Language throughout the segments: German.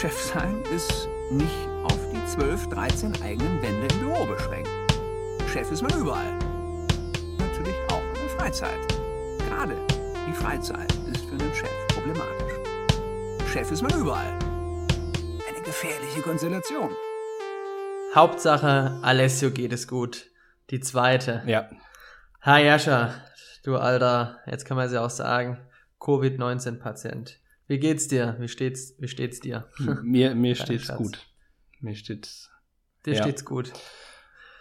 Chef sein ist nicht auf die 12, 13 eigenen Wände im Büro beschränkt. Chef ist man überall. Natürlich auch in der Freizeit. Gerade die Freizeit ist für einen Chef problematisch. Chef ist man überall. Eine gefährliche Konstellation. Hauptsache, Alessio geht es gut. Die zweite. Ja. Hi Jascha, du alter, jetzt kann man es ja auch sagen, Covid-19-Patient. Wie geht's dir? Wie steht's, wie steht's dir? Mir, mir steht's Schatz. gut. Mir steht's. Dir Ja. steht's gut.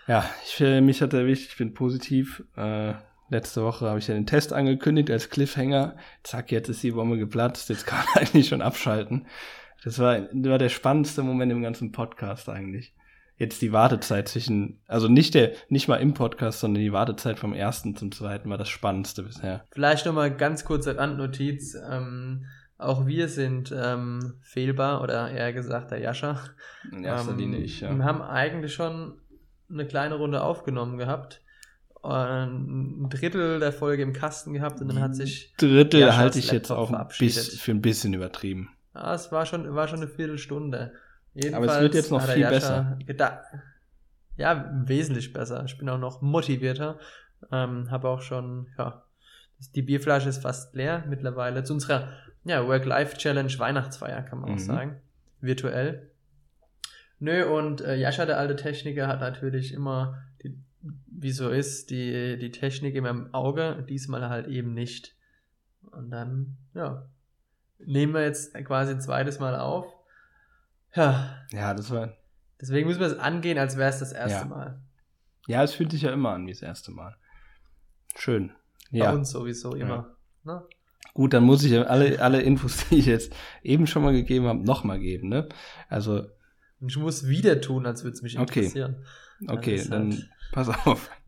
Ja, ich, äh, mich hat erwischt, ich bin positiv. Äh, letzte Woche habe ich ja den Test angekündigt als Cliffhanger. Zack, jetzt ist die Bombe geplatzt. Jetzt kann man eigentlich schon abschalten. Das war, das war der spannendste Moment im ganzen Podcast eigentlich. Jetzt die Wartezeit zwischen, also nicht der, nicht mal im Podcast, sondern die Wartezeit vom ersten zum zweiten war das spannendste bisher. Vielleicht nochmal ganz kurze Randnotiz. Ähm, auch wir sind ähm, fehlbar oder eher gesagt der Jascha. In erster ähm, Linie ich, Wir ja. haben eigentlich schon eine kleine Runde aufgenommen gehabt. Und ein Drittel der Folge im Kasten gehabt und dann hat sich. Drittel Jaschas halte ich jetzt auch ein verabschiedet. bisschen, für ein bisschen übertrieben. Ja, es war schon, war schon eine Viertelstunde. Aber es wird jetzt noch viel geda- Ja, wesentlich besser. Ich bin auch noch motivierter. Ähm, habe auch schon, ja, die Bierflasche ist fast leer mittlerweile. Zu unserer ja, Work-Life-Challenge Weihnachtsfeier, kann man auch Mhm. sagen. Virtuell. Nö, und äh, Jascha, der alte Techniker, hat natürlich immer, die, wie so ist, die, die Technik immer im Auge, diesmal halt eben nicht. Und dann, ja, nehmen wir jetzt quasi ein zweites Mal auf. Ja, Ja, das war, deswegen müssen wir es angehen, als wäre es das erste Ja. Mal. ja, es fühlt sich ja immer an wie das erste Mal. Schön. Bei Ja. uns sowieso immer. Ne? Gut, dann muss ich alle, alle Infos, die ich jetzt eben schon mal gegeben habe, nochmal geben, ne? Also, Und ich muss wieder tun, als würde es mich Okay. interessieren. okay, ist dann halt- pass auf.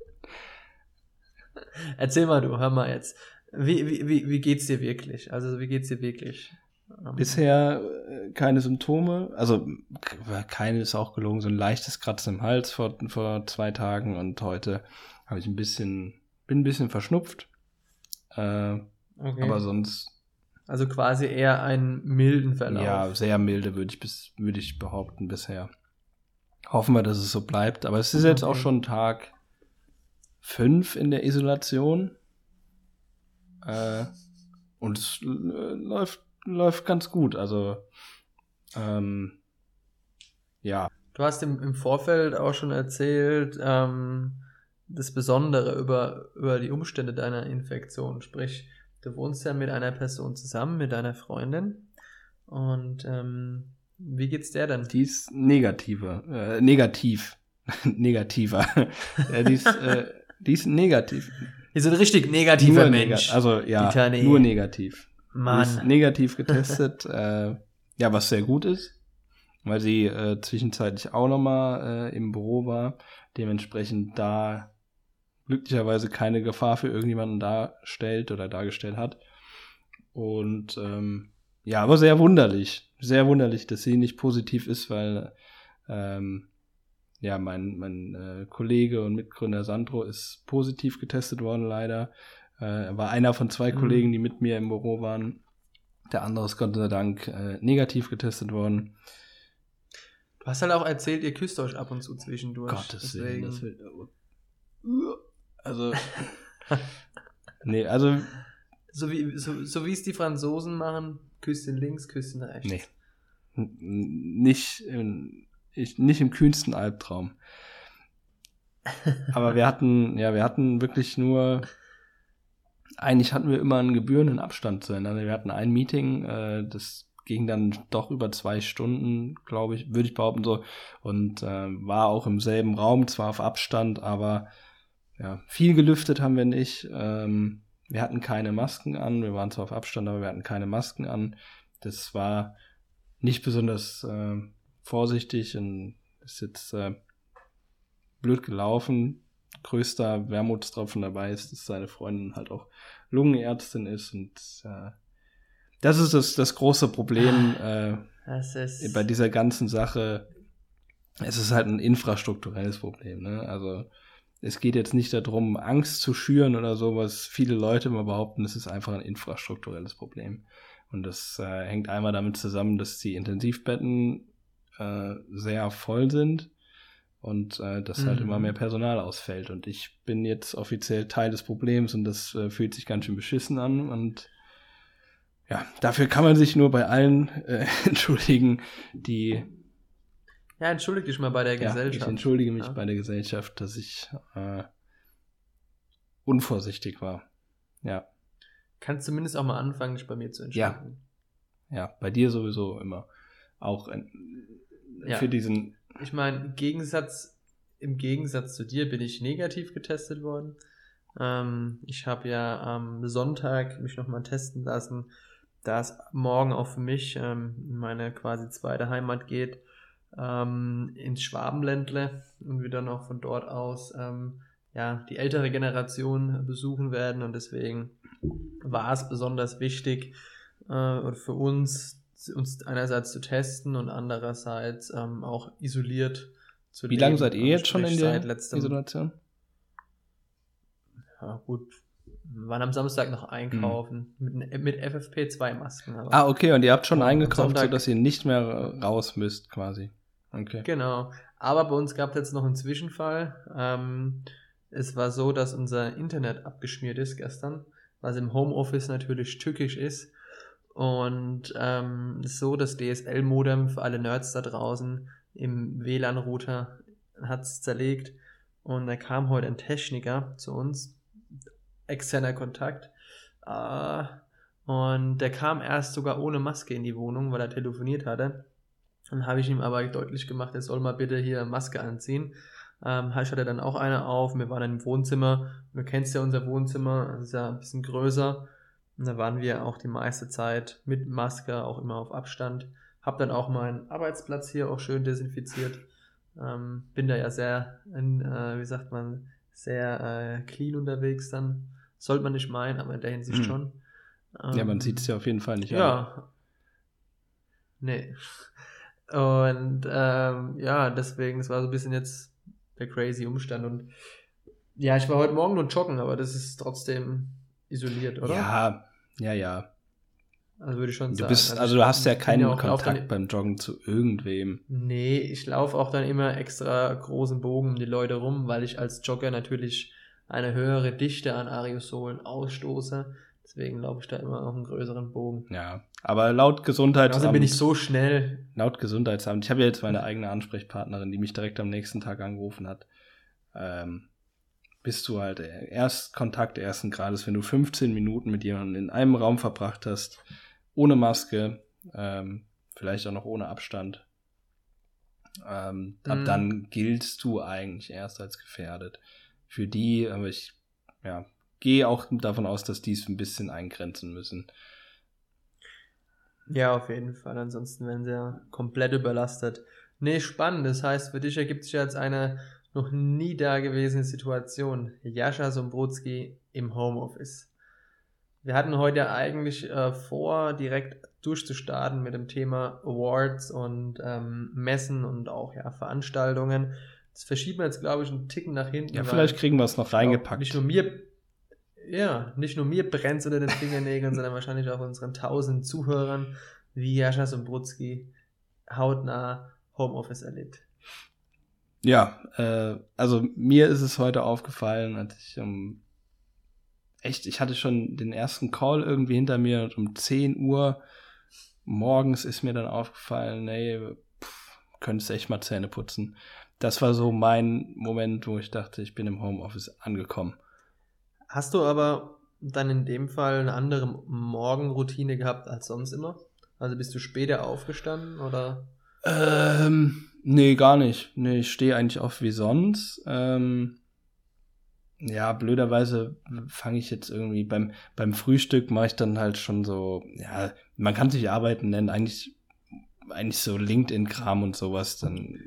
Erzähl mal du, hör mal jetzt. Wie, wie, wie, wie geht's dir wirklich? Also, wie geht's dir wirklich? Ähm, Bisher äh, keine Symptome, also keine ist auch gelogen, so ein leichtes Kratzen im Hals vor, vor zwei Tagen und heute habe ich ein bisschen, bin ein bisschen verschnupft. Äh, okay. Aber sonst, also quasi eher einen milden Verlauf. ja, sehr milde würde ich bis, würde ich behaupten bisher. Hoffen wir, dass es so bleibt. Aber es ist jetzt Okay. auch schon Tag fünf in der Isolation. Äh, und es äh, läuft, läuft ganz gut. Also, ähm, ja. Du hast im, im Vorfeld auch schon erzählt, ähm, das Besondere über, über die Umstände deiner Infektion. Sprich, du wohnst ja mit einer Person zusammen, mit deiner Freundin. Und ähm, wie geht's der denn? Die ist negativer, äh, negativ. Negativer. äh, die, ist, äh, die ist negativ. So ein richtig negativer Nur Mensch. nega- Also ja, Die nur negativ. Die ist Mann. negativ getestet, äh, ja, was sehr gut ist, weil sie äh, zwischenzeitlich auch nochmal äh, im Büro war, dementsprechend da glücklicherweise keine Gefahr für irgendjemanden darstellt oder dargestellt hat. Und ähm, ja, aber sehr wunderlich, sehr wunderlich, dass sie nicht positiv ist, weil ähm, ja, mein, mein äh, Kollege und Mitgründer Sandro ist positiv getestet worden, leider. Äh, er war einer von zwei Mhm. Kollegen, die mit mir im Büro waren. Der andere ist Gott sei Dank äh, negativ getestet worden. Du hast halt auch erzählt, ihr küsst euch ab und zu zwischendurch. Gottes Willen, das wird. Also. nee, also. So wie, so, so wie es die Franzosen machen, Küsschen links, Küsschen rechts. Nee. N- Nicht, in, ich, nicht im kühnsten Albtraum. Aber wir hatten, ja, wir hatten wirklich nur, eigentlich hatten wir immer einen gebührenden Abstand zueinander. Wir hatten ein Meeting, äh, das ging dann doch über zwei Stunden, glaube ich, würde ich behaupten so, und äh, war auch im selben Raum, zwar auf Abstand, aber ja, viel gelüftet haben wir nicht. Ähm, wir hatten keine Masken an, wir waren zwar auf Abstand, aber wir hatten keine Masken an. Das war nicht besonders äh, vorsichtig und ist jetzt äh, blöd gelaufen. Größter Wermutstropfen dabei ist, dass seine Freundin halt auch Lungenärztin ist und äh, das ist das, das große Problem äh, Das ist. bei dieser ganzen Sache. Es ist halt ein infrastrukturelles Problem. Ne? Also es geht jetzt nicht darum, Angst zu schüren oder so, was viele Leute immer behaupten, es ist einfach ein infrastrukturelles Problem. Und das äh, hängt einmal damit zusammen, dass die Intensivbetten äh, sehr voll sind und äh, dass halt Mhm. immer mehr Personal ausfällt. Und ich bin jetzt offiziell Teil des Problems und das äh, fühlt sich ganz schön beschissen an. Und ja, dafür kann man sich nur bei allen äh, entschuldigen, die Ja, entschuldige dich mal bei der ja, ich Gesellschaft. entschuldige mich Ja. bei der Gesellschaft, dass ich äh, unvorsichtig war. Ja, Kannst zumindest auch mal anfangen, dich bei mir zu Ja. entschuldigen. ja, bei dir sowieso immer. Auch äh, Ja. für diesen Ich meine, im Gegensatz, im Gegensatz zu dir bin ich negativ getestet worden. Ähm, ich habe ja am Sonntag mich nochmal testen lassen, da es morgen auch für mich ähm, in meine quasi zweite Heimat geht, ähm, ins Schwabenländle und wir dann auch von dort aus ähm, ja, die ältere Generation besuchen werden und deswegen war es besonders wichtig äh, für uns, uns einerseits zu testen und andererseits ähm, auch isoliert zu Wie leben. lange seid ihr Also jetzt schon in der Isolation? Ja, gut. Wir waren am Samstag noch einkaufen mit, mit FFP2-Masken. aber- Hm. Ah, okay, und ihr habt schon eingekauft, sodass ihr nicht mehr raus müsst, quasi. Okay. Genau. Aber bei uns gab es jetzt noch einen Zwischenfall. Ähm, es war so, dass unser Internet abgeschmiert ist gestern, was im Homeoffice natürlich tückisch ist. Und ähm, so, das DSL-Modem für alle Nerds da draußen im WLAN-Router hat es zerlegt. Und da kam heute ein Techniker zu uns, externer Kontakt. Äh, und der kam erst sogar ohne Maske in die Wohnung, weil er telefoniert hatte. Dann habe ich ihm aber deutlich gemacht, er soll mal bitte hier Maske anziehen. Ähm, ich hatte dann auch eine auf. Wir waren im Wohnzimmer. Du kennst ja unser Wohnzimmer, das ist ja ein bisschen größer. Und da waren wir auch die meiste Zeit mit Maske, auch immer auf Abstand. Hab dann auch meinen Arbeitsplatz hier auch schön desinfiziert. Ähm, bin da ja sehr, in, äh, wie sagt man, sehr äh, clean unterwegs dann. Sollte man nicht meinen, aber in der Hinsicht Mhm. schon. Ja, man Ähm, sieht es ja auf jeden Fall nicht an. ja. Nee. Und ähm, ja, deswegen, das war so ein bisschen jetzt der crazy Umstand. Und ja, ich war heute Morgen nur joggen, aber das ist trotzdem isoliert, oder? Ja, ja, ja. Also würde ich schon Du sagen. bist, ich also du hast ja keinen lauf Kontakt beim Joggen zu irgendwem. nee, ich laufe auch dann immer extra großen Bogen um die Leute rum, weil ich als Jogger natürlich eine höhere Dichte an Aerosolen ausstoße. Deswegen laufe ich da immer auf einen größeren Bogen. Ja, aber laut Gesundheitsamt, Also bin ich so schnell. laut Gesundheitsamt, ich habe ja jetzt meine eigene Ansprechpartnerin, die mich direkt am nächsten Tag angerufen hat, ähm, bist du halt erst Kontakt ersten Grades, wenn du 15 Minuten mit jemandem in einem Raum verbracht hast, ohne Maske, ähm, vielleicht auch noch ohne Abstand. Ähm, ab Mhm. dann giltst du eigentlich erst als gefährdet. Für die, aber ich ja, gehe auch davon aus, dass die es ein bisschen eingrenzen müssen. Ja, auf jeden Fall. Ansonsten wären sie ja komplett überlastet. Nee, spannend. Das heißt, für dich ergibt sich jetzt eine noch nie dagewesene Situation. Jascha Sombrutski im Homeoffice. Wir hatten heute ja eigentlich äh, vor, direkt durchzustarten mit dem Thema Awards und ähm, Messen und auch ja, Veranstaltungen. Das verschieben wir jetzt, glaube ich, einen Ticken nach hinten. Ja, vielleicht kriegen wir es noch reingepackt. Nicht nur mir, ja, nicht nur mir brennt unter den Fingernägeln, sondern wahrscheinlich auch unseren tausend Zuhörern, wie Jascha Sombrutski hautnah Homeoffice erlebt. Ja, äh, also mir ist es heute aufgefallen, als ich um echt, ich hatte schon den ersten Call irgendwie hinter mir und um 10 Uhr morgens ist mir dann aufgefallen, nee, pff, könntest echt mal Zähne putzen. Das war so mein Moment, wo ich dachte, ich bin im Homeoffice angekommen. Hast du aber dann in dem Fall eine andere Morgenroutine gehabt als sonst immer? Also bist du später aufgestanden oder? Ähm, nee, gar nicht. Nee, ich stehe eigentlich auf wie sonst. Ähm, ja, blöderweise fange ich jetzt irgendwie beim, beim Frühstück mache ich dann halt schon so, ja, man kann sich Arbeiten nennen, eigentlich, eigentlich so LinkedIn-Kram und sowas, dann.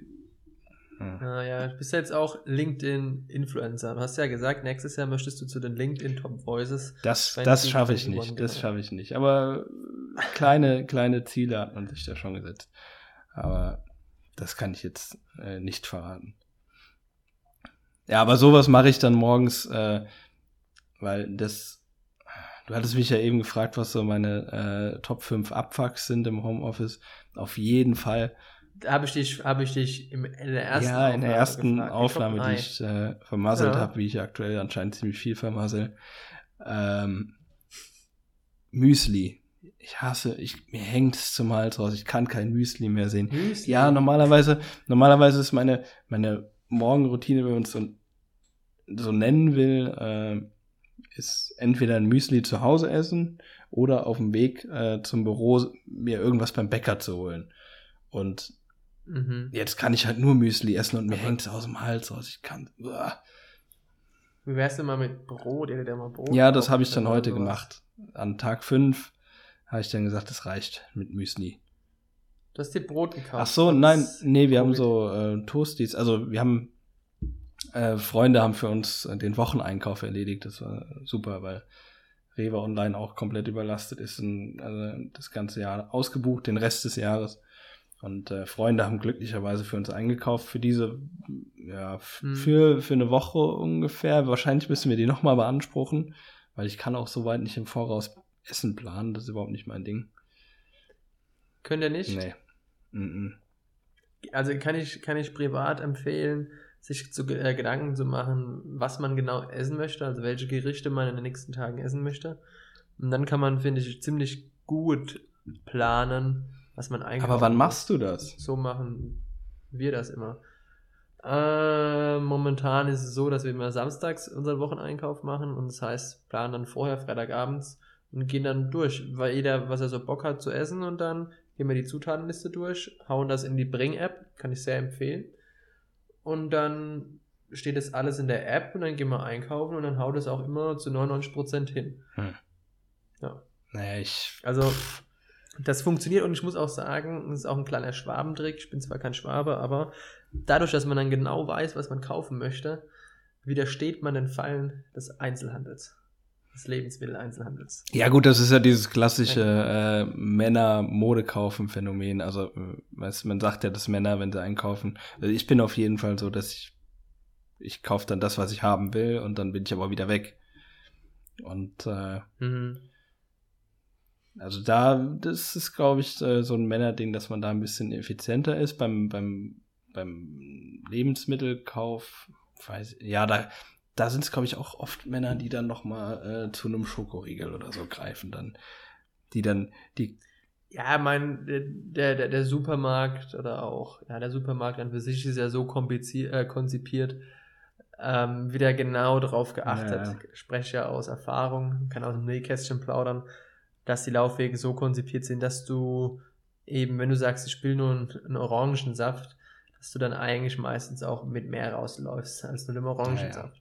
Hm. Ah, ja, du bist ja jetzt auch LinkedIn-Influencer. Du hast ja gesagt, nächstes Jahr möchtest du zu den LinkedIn Top Voices. Das, 20 das schaffe ich 21 nicht, das schaffe ich nicht. Aber kleine, kleine Ziele hat man sich da schon gesetzt. Aber das kann ich jetzt äh, nicht verraten. Ja, aber sowas mache ich dann morgens, äh, weil das, du hattest mich ja eben gefragt, was so meine äh, Top 5 Abfucks sind im Homeoffice. Auf jeden Fall. Habe ich dich, habe ich dich im, in der ersten ja, in der ersten gefragt, Aufnahme, die, ich äh, vermasselt Ja. habe, wie ich aktuell anscheinend ziemlich viel vermassel. Ähm, Müsli. Ich hasse, ich, mir hängt es zum Hals raus. Ich kann kein Müsli mehr sehen. Müsli. Ja, normalerweise, normalerweise ist meine, meine Morgenroutine, wenn man es so, so nennen will, äh, ist entweder ein Müsli zu Hause essen oder auf dem Weg äh, zum Büro mir irgendwas beim Bäcker zu holen. Und Mhm. jetzt kann ich halt nur Müsli essen und mir hängt es aus dem Hals raus. Ich kann. Uah. Wie wär's denn mal mit Brot? Ihr ja mal Brot. Ja, das habe ich dann heute gemacht. An Tag 5 habe ich dann gesagt, das reicht mit Müsli. Du hast dir Brot gekauft. Ach so, nein, nee, wir haben Covid. so äh, Toasties. Also wir haben äh, Freunde haben für uns äh, den Wocheneinkauf erledigt. Das war super, weil Rewe Online auch komplett überlastet ist und also das ganze Jahr ausgebucht, den Rest des Jahres. Und äh, Freunde haben glücklicherweise für uns eingekauft für diese, ja, f- Hm. für, für eine Woche ungefähr. Wahrscheinlich müssen wir die nochmal beanspruchen, weil ich kann auch so weit nicht im Voraus Essen planen. Das ist überhaupt nicht mein Ding. Könnt ihr nicht? Nee. Mm Also kann ich, kann ich privat empfehlen, sich zu äh, Gedanken zu machen, was man genau essen möchte, also welche Gerichte man in den nächsten Tagen essen möchte. Und dann kann man, finde ich, ziemlich gut planen, was man einkauft. Aber wann machst du das? So machen wir das immer. Äh, momentan ist es so, dass wir immer samstags unseren Wocheneinkauf machen und das heißt, planen dann vorher Freitagabends und gehen dann durch, weil jeder, was er so Bock hat zu essen und dann gehen wir die Zutatenliste durch, hauen das in die Bring-App, kann ich sehr empfehlen. Und dann steht das alles in der App und dann gehen wir einkaufen und dann haut es auch immer zu 99% hin. Naja, ich. Also, das funktioniert und ich muss auch sagen, das ist auch ein kleiner Schwabentrick. Ich bin zwar kein Schwabe, aber dadurch, dass man dann genau weiß, was man kaufen möchte, widersteht man den Fallen des Einzelhandels, des Lebensmitteleinzelhandels. Ja, gut, das ist ja dieses klassische äh, Männer-Mode-Kaufen-Phänomen. Also, äh, weißt, man sagt ja, dass Männer, wenn sie einkaufen, also ich bin auf jeden Fall so, dass ich, ich kaufe dann das, was ich haben will und dann bin ich aber wieder weg. Und äh, Mhm. Also da, das ist, glaube ich, äh, so ein Männerding, dass man da ein bisschen effizienter ist beim, beim, beim Lebensmittelkauf. Weiß, ja, da, da sind es, glaube ich, auch oft Männer, die dann noch mal äh, zu einem Schokoriegel oder so greifen dann. Die dann, die, Ja, mein, der, der, der Supermarkt oder auch, ja, der Supermarkt an für sich ist ja so äh, konzipiert, ähm, wieder genau darauf geachtet. Ja. Ich spreche ja aus Erfahrung, kann aus dem Nähkästchen plaudern, dass die Laufwege so konzipiert sind, dass du eben, wenn du sagst, ich will nur einen, einen Orangensaft, dass du dann eigentlich meistens auch mit mehr rausläufst als nur dem Orangensaft.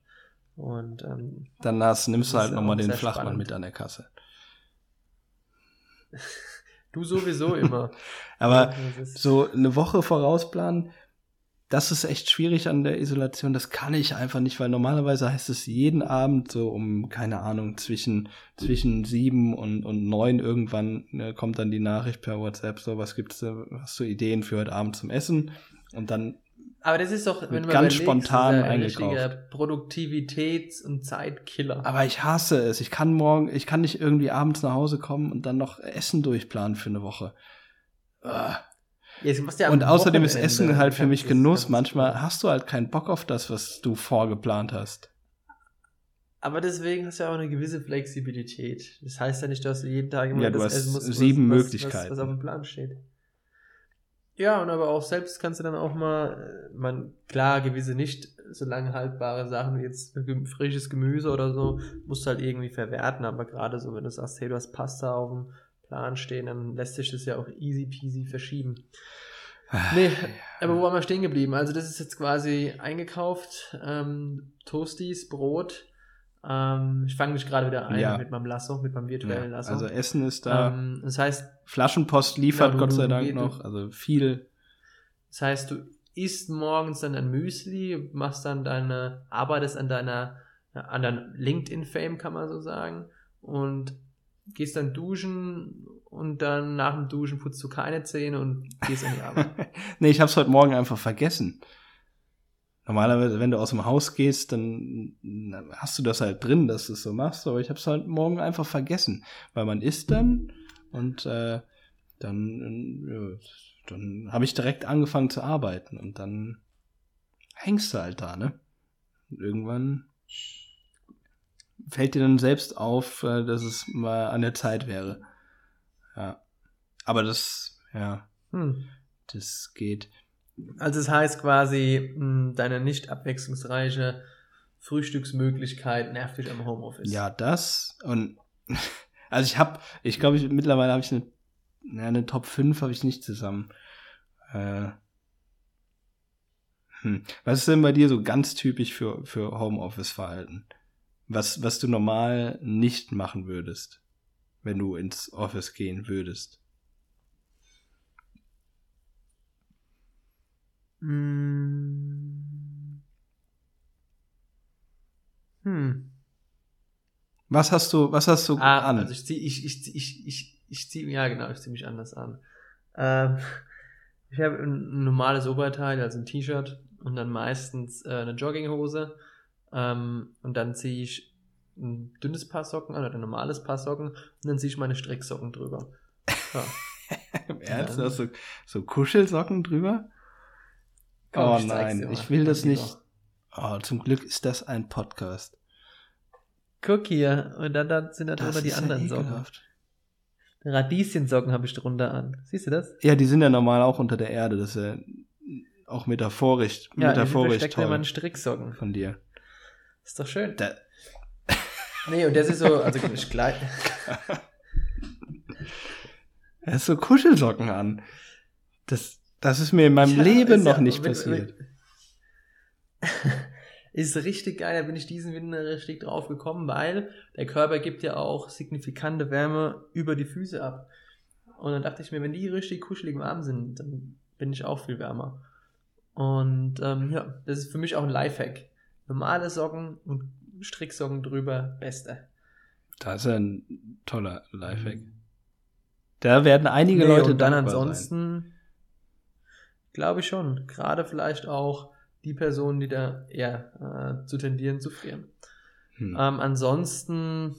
Und ähm, dann hast, nimmst du halt ist noch mal auch den Flachmann spannend. mit an der Kasse. du sowieso immer. Aber so eine Woche vorausplanen, das ist echt schwierig an der Isolation. Das kann ich einfach nicht, weil normalerweise heißt es jeden Abend so um, keine Ahnung, zwischen, zwischen sieben und, und neun irgendwann ne, kommt dann die Nachricht per WhatsApp, so, was gibt's, da, hast du Ideen für heute Abend zum Essen? Und dann, Aber das ist doch, wenn man ganz spontan ist eingekauft. Produktivitäts- und Zeitkiller. aber ich hasse es. Ich kann morgen, ich kann nicht irgendwie abends nach Hause kommen und dann noch Essen durchplanen für eine Woche. Ah. Ja, Und außerdem ist. Essen halt für mich Genuss. Manchmal hast du halt keinen Bock auf das, was du vorgeplant hast. Aber deswegen hast du ja auch eine gewisse Flexibilität. Das heißt ja nicht, dass du jeden Tag immer Ja, du das hast essen musst, sieben was, Möglichkeiten. Was, was auf dem Plan steht. Ja, und aber auch selbst kannst du dann auch mal, äh, man, klar, gewisse nicht so lange haltbare Sachen wie jetzt frisches Gemüse oder so, musst du halt irgendwie verwerten, aber gerade so, wenn du sagst, hey, du hast Pasta auf dem Plan stehen, dann lässt sich das ja auch easy peasy verschieben. Nee, aber wo waren wir stehen geblieben? Also das ist jetzt quasi eingekauft, ähm, Toasties, Brot. Ähm, ich fange mich gerade wieder ein Ja. mit meinem Lasso, mit meinem virtuellen Ja, Lasso. also Essen ist da. ähm, das heißt, Flaschenpost liefert Ja, Gott sei Dank noch. Also viel. das heißt, du isst morgens dann ein Müsli, machst dann deine, arbeitest an deiner, an deinem LinkedIn-Fame, kann man so sagen, und gehst dann duschen und dann nach dem Duschen putzt du keine Zähne und gehst an die Arbeit. nee, ich hab's heute Morgen einfach vergessen. normalerweise, wenn du aus dem Haus gehst, dann hast du das halt drin, dass du es so machst, aber ich habe es halt morgen einfach vergessen, weil man isst dann und äh, dann, ja, dann habe ich direkt angefangen zu arbeiten und dann hängst du halt da, ne? Und irgendwann fällt dir dann selbst auf, äh, dass es mal an der Zeit wäre. Ja. Aber das, ja, Hm. das geht. Also es heißt quasi, mh, deine nicht abwechslungsreiche Frühstücksmöglichkeit nervt dich am Homeoffice. Ja, das und also ich habe, ich glaube, ich, mittlerweile habe ich eine, ja, eine Top 5 habe ich nicht zusammen. Äh, hm. Was ist denn bei dir so ganz typisch für, für Homeoffice-Verhalten? Was, was du normal nicht machen würdest, wenn du ins Office gehen würdest? Mm. Hm. Was hast du, was hast du Ah, an? also ich zieh, ich, ich, ich, ich, ich zieh, ja genau, ich zieh mich anders an. Ähm, ich habe ein normales Oberteil, also ein T-Shirt und dann meistens äh, eine Jogginghose ähm, und dann ziehe ich ein dünnes Paar Socken an oder ein normales Paar Socken und dann ziehe ich meine Stricksocken drüber. Ja. Im Ernst? Ja. So Kuschelsocken drüber? Komm, oh ich nein, ich will das nicht. Oh, zum Glück ist das ein Podcast. Guck hier, und dann, dann sind da drunter die ist ja anderen Socken. Radieschensocken habe ich drunter an. Siehst du das? Ja, die sind ja normal auch unter der Erde. Das ist ja auch metaphorisch, Ja, metaphorisch steckt ja toll meine Stricksocken. von dir. Ist doch schön. Da, Nee, und das ist so, also ich gleich. er hast so Kuschelsocken an. Das, das ist mir in meinem Ja, Leben ist noch ja- nicht wenn- passiert. Ist richtig geil, da bin ich diesen Winter richtig drauf gekommen, weil der Körper gibt ja auch signifikante Wärme über die Füße ab. Und dann dachte ich mir, wenn die richtig kuschelig warm sind, dann bin ich auch viel wärmer. Und ähm, ja, das ist für mich auch ein Lifehack. Normale Socken und Stricksocken drüber, beste. Das ist ja ein toller Lifehack. Da werden einige Nee, Leute und dann ansonsten glaube ich schon. Gerade vielleicht auch die Personen, die da eher äh, zu tendieren zu frieren. Hm. Ähm, ansonsten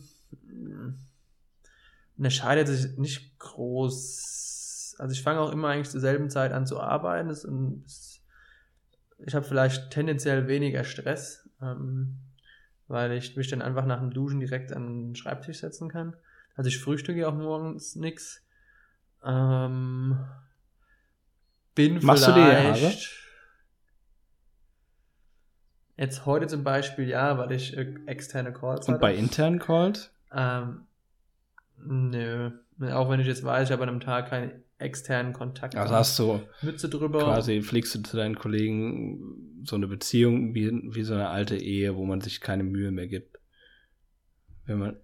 unterscheidet sich nicht groß. Also ich fange auch immer eigentlich zur selben Zeit an zu arbeiten. Das, das, ich habe vielleicht tendenziell weniger Stress, ähm, weil ich mich dann einfach nach dem Duschen direkt an den Schreibtisch setzen kann. Also ich frühstücke auch morgens nix. Ähm, bin Machst du dir die Haare? vielleicht jetzt heute zum Beispiel ja, weil ich äh, externe Calls Und hatte. bei internen Calls? Ähm, nö. Auch wenn ich jetzt weiß, ich habe an einem Tag keinen externen Kontakt. Also hast du Mütze drüber. quasi, pflegst du zu deinen Kollegen so eine Beziehung wie, wie so eine alte Ehe, wo man sich keine Mühe mehr gibt. Wenn man,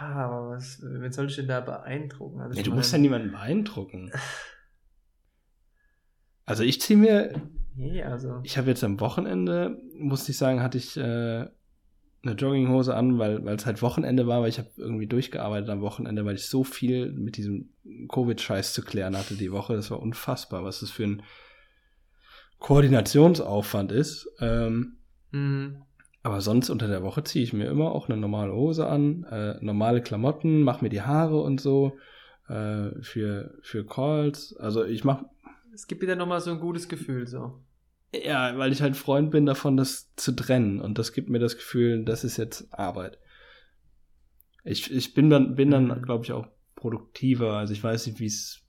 Ja, aber was, wen soll ich denn da beeindrucken? Also nee, ich du meine- musst ja niemanden beeindrucken. Also ich ziehe mir, Nee, also. ich habe jetzt am Wochenende, musste ich sagen, hatte ich äh, eine Jogginghose an, weil es halt Wochenende war, weil ich habe irgendwie durchgearbeitet am Wochenende, weil ich so viel mit diesem Covid-Scheiß zu klären hatte die Woche. Das war unfassbar, was das für ein Koordinationsaufwand ist. Ähm, Mh, aber sonst unter der Woche ziehe ich mir immer auch eine normale Hose an, äh, normale Klamotten, mache mir die Haare und so äh, für, für Calls. Also ich mache es gibt wieder nochmal so ein gutes Gefühl, so. Ja, weil ich halt Freund bin davon, das zu trennen. Und das gibt mir das Gefühl, das ist jetzt Arbeit. Ich, ich bin dann, bin dann, Mhm. glaube ich, auch produktiver. Also ich weiß nicht, wie es.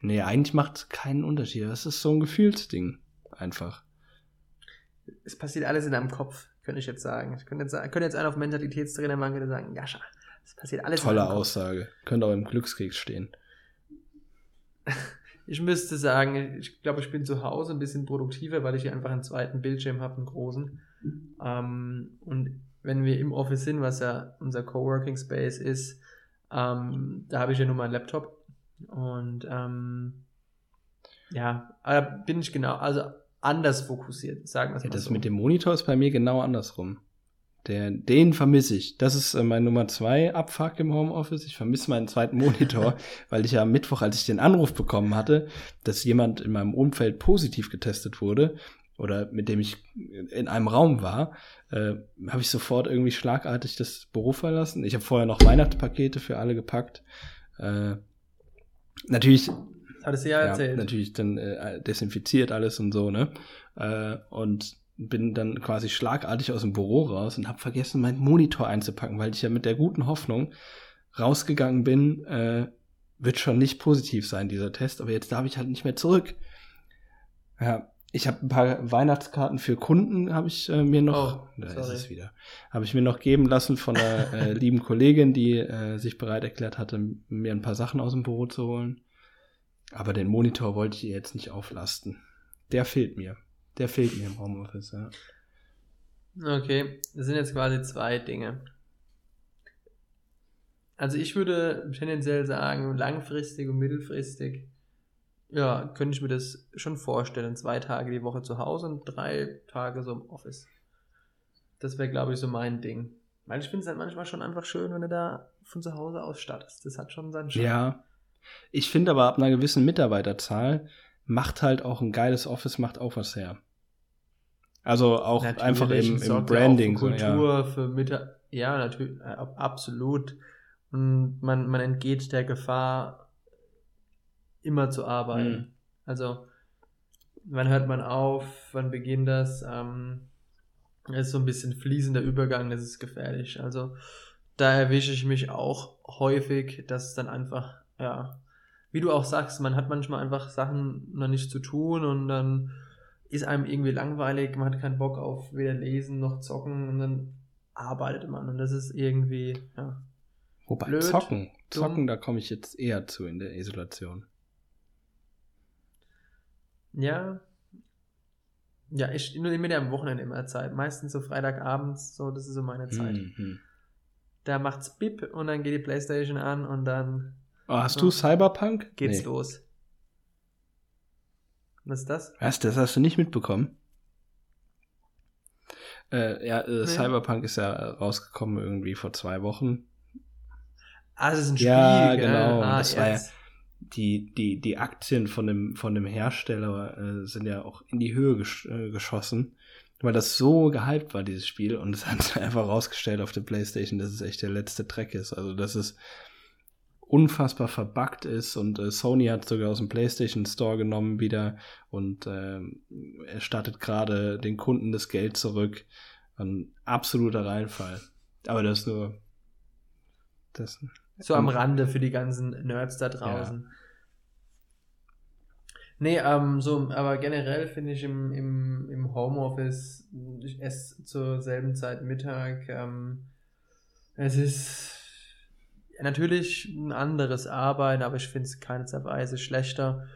Nee, eigentlich macht es keinen Unterschied. Das ist so ein Gefühlsding. Einfach. Es passiert alles in deinem Kopf, könnte ich jetzt sagen. Ich könnte jetzt, sagen- könnte jetzt einer auf Mentalitätstrainer machen, könnte sagen, Jascha, es passiert alles in Tolle deinem Kopf. Aussage. Könnte auch im Glückskeks stehen. Ich müsste sagen, ich glaube, ich bin zu Hause ein bisschen produktiver, weil ich hier einfach einen zweiten Bildschirm habe, einen großen. Ähm, und wenn wir im Office sind, was ja unser Coworking Space ist, ähm, da habe ich ja nur meinen Laptop. Und ähm, ja, bin ich genau, also anders fokussiert, sagen wir es Ja, mal das so. mit dem Monitor ist bei mir genau andersrum. Der, den vermisse ich. Das ist äh, mein Nummer zwei Abfuck im Homeoffice. Ich vermisse meinen zweiten Monitor, weil ich ja am Mittwoch, als ich den Anruf bekommen hatte, dass jemand in meinem Umfeld positiv getestet wurde oder mit dem ich in einem Raum war, äh, habe ich sofort irgendwie schlagartig das Büro verlassen. Ich habe vorher noch Weihnachtspakete für alle gepackt. Äh, natürlich. Hattest du ja erzählt. natürlich dann äh, desinfiziert alles und so, ne? Äh, und bin dann quasi schlagartig aus dem Büro raus und habe vergessen, meinen Monitor einzupacken, weil ich ja mit der guten Hoffnung rausgegangen bin, äh, wird schon nicht positiv sein, dieser Test, aber jetzt darf ich halt nicht mehr zurück. Ja, ich habe ein paar Weihnachtskarten für Kunden, habe ich äh, mir noch, oh, da ist es wieder, habe ich mir noch geben lassen von einer äh, lieben Kollegin, die äh, sich bereit erklärt hatte, mir ein paar Sachen aus dem Büro zu holen. Aber den Monitor wollte ich ihr jetzt nicht auflasten. Der fehlt mir. Der fehlt mir im Homeoffice, ja. Okay, das sind jetzt quasi zwei Dinge. Also ich würde tendenziell sagen, langfristig und mittelfristig, ja, könnte ich mir das schon vorstellen. Zwei Tage die Woche zu Hause und drei Tage so im Office. Das wäre, glaube ich, so mein Ding. Weil ich finde es halt manchmal schon einfach schön, wenn du da von zu Hause aus startest. Das hat schon seinen Charme. Ja. Ich finde aber ab einer gewissen Mitarbeiterzahl macht halt auch ein geiles Office, macht auch was her. Also auch natürlich, einfach im, im Branding. Ja Kultur, so, ja. für Mitarbeiter. Ja, natürlich, äh, absolut. Und man, man entgeht der Gefahr, immer zu arbeiten. Mhm. Also, wann hört man auf, wann beginnt das? Ähm, ist so ein bisschen fließender Übergang, das ist gefährlich. Also, da erwische ich mich auch häufig, dass es dann einfach, ja, wie du auch sagst, man hat manchmal einfach Sachen noch nicht zu tun und dann ist einem irgendwie langweilig, man hat keinen Bock auf weder lesen noch zocken und dann arbeitet man und das ist irgendwie, ja, Wobei Blöd, zocken, zocken, da komme ich jetzt eher zu in der Isolation. Ja. Ja, ich nehme mir am Wochenende immer Zeit. Meistens so Freitagabends, so, das ist so meine Zeit. Mhm. Da macht's Bip und dann geht die Playstation an und dann. Oh, hast so, du Cyberpunk? Geht's nee. los. Was ist das? Was, das hast du nicht mitbekommen? Äh, ja, äh, nee. Cyberpunk ist ja rausgekommen irgendwie vor zwei Wochen. Ah, das ist ein Spiel. Ja, genau. Ah, das war ja, die, die, die Aktien von dem, von dem Hersteller äh, sind ja auch in die Höhe gesch äh, geschossen, weil das so gehypt war, dieses Spiel. Und es hat sich einfach rausgestellt auf der Playstation, dass es echt der letzte Track ist. Also, dass es unfassbar verbuggt ist und äh, Sony hat sogar aus dem PlayStation Store genommen wieder und äh, er startet gerade den Kunden das Geld zurück. Ein absoluter Reinfall. Aber das nur das so am Rande für die ganzen Nerds da draußen. Ja. Nee, ähm, so, aber generell finde ich im, im, im Homeoffice, ich esse zur selben Zeit Mittag, ähm, es ist natürlich ein anderes Arbeiten, aber ich finde es keine Weise schlechter.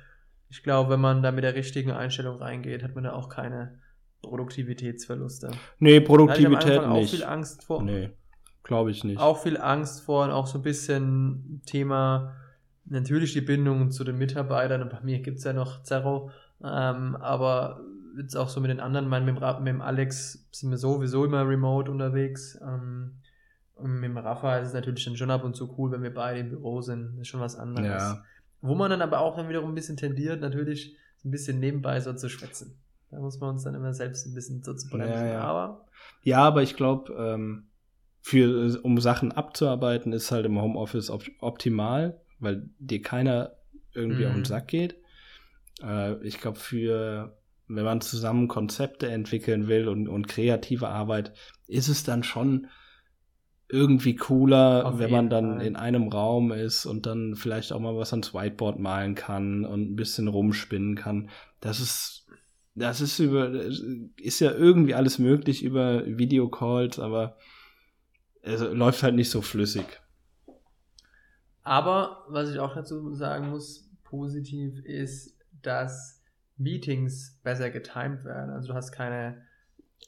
Ich glaube, wenn man da mit der richtigen Einstellung reingeht, hat man da auch keine Produktivitätsverluste. Nee, Produktivität da ich am nicht. auch viel Angst vor. Nee. Glaube ich nicht. Auch viel Angst vor und auch so ein bisschen Thema, natürlich die Bindung zu den Mitarbeitern. Und bei mir gibt es ja noch Zerro, ähm, aber jetzt auch so mit den anderen, mein, mit, mit dem Alex sind wir sowieso immer remote unterwegs. Ähm, und mit dem Rafa ist es natürlich dann schon ab und zu cool, wenn wir beide im Büro sind. Das ist schon was anderes. Ja. Wo man dann aber auch dann wiederum ein bisschen tendiert, natürlich ein bisschen nebenbei so zu schwätzen. Da muss man uns dann immer selbst ein bisschen so zu bremsen. Ja, ja. Aber, ja, aber ich glaube, ähm, für, um Sachen abzuarbeiten, ist halt im Homeoffice op optimal, weil dir keiner irgendwie mhm. auf den mhm. Sack geht. Äh, ich glaube, für, wenn man zusammen Konzepte entwickeln will und, und kreative Arbeit, ist es dann schon irgendwie cooler, auf wenn man dann Fall. in einem Raum ist und dann vielleicht auch mal was ans Whiteboard malen kann und ein bisschen rumspinnen kann. Das ist, das ist über, ist ja irgendwie alles möglich über Videocalls, aber es läuft halt nicht so flüssig. Aber was ich auch dazu sagen muss, positiv ist, dass Meetings besser getimed werden. Also du hast keine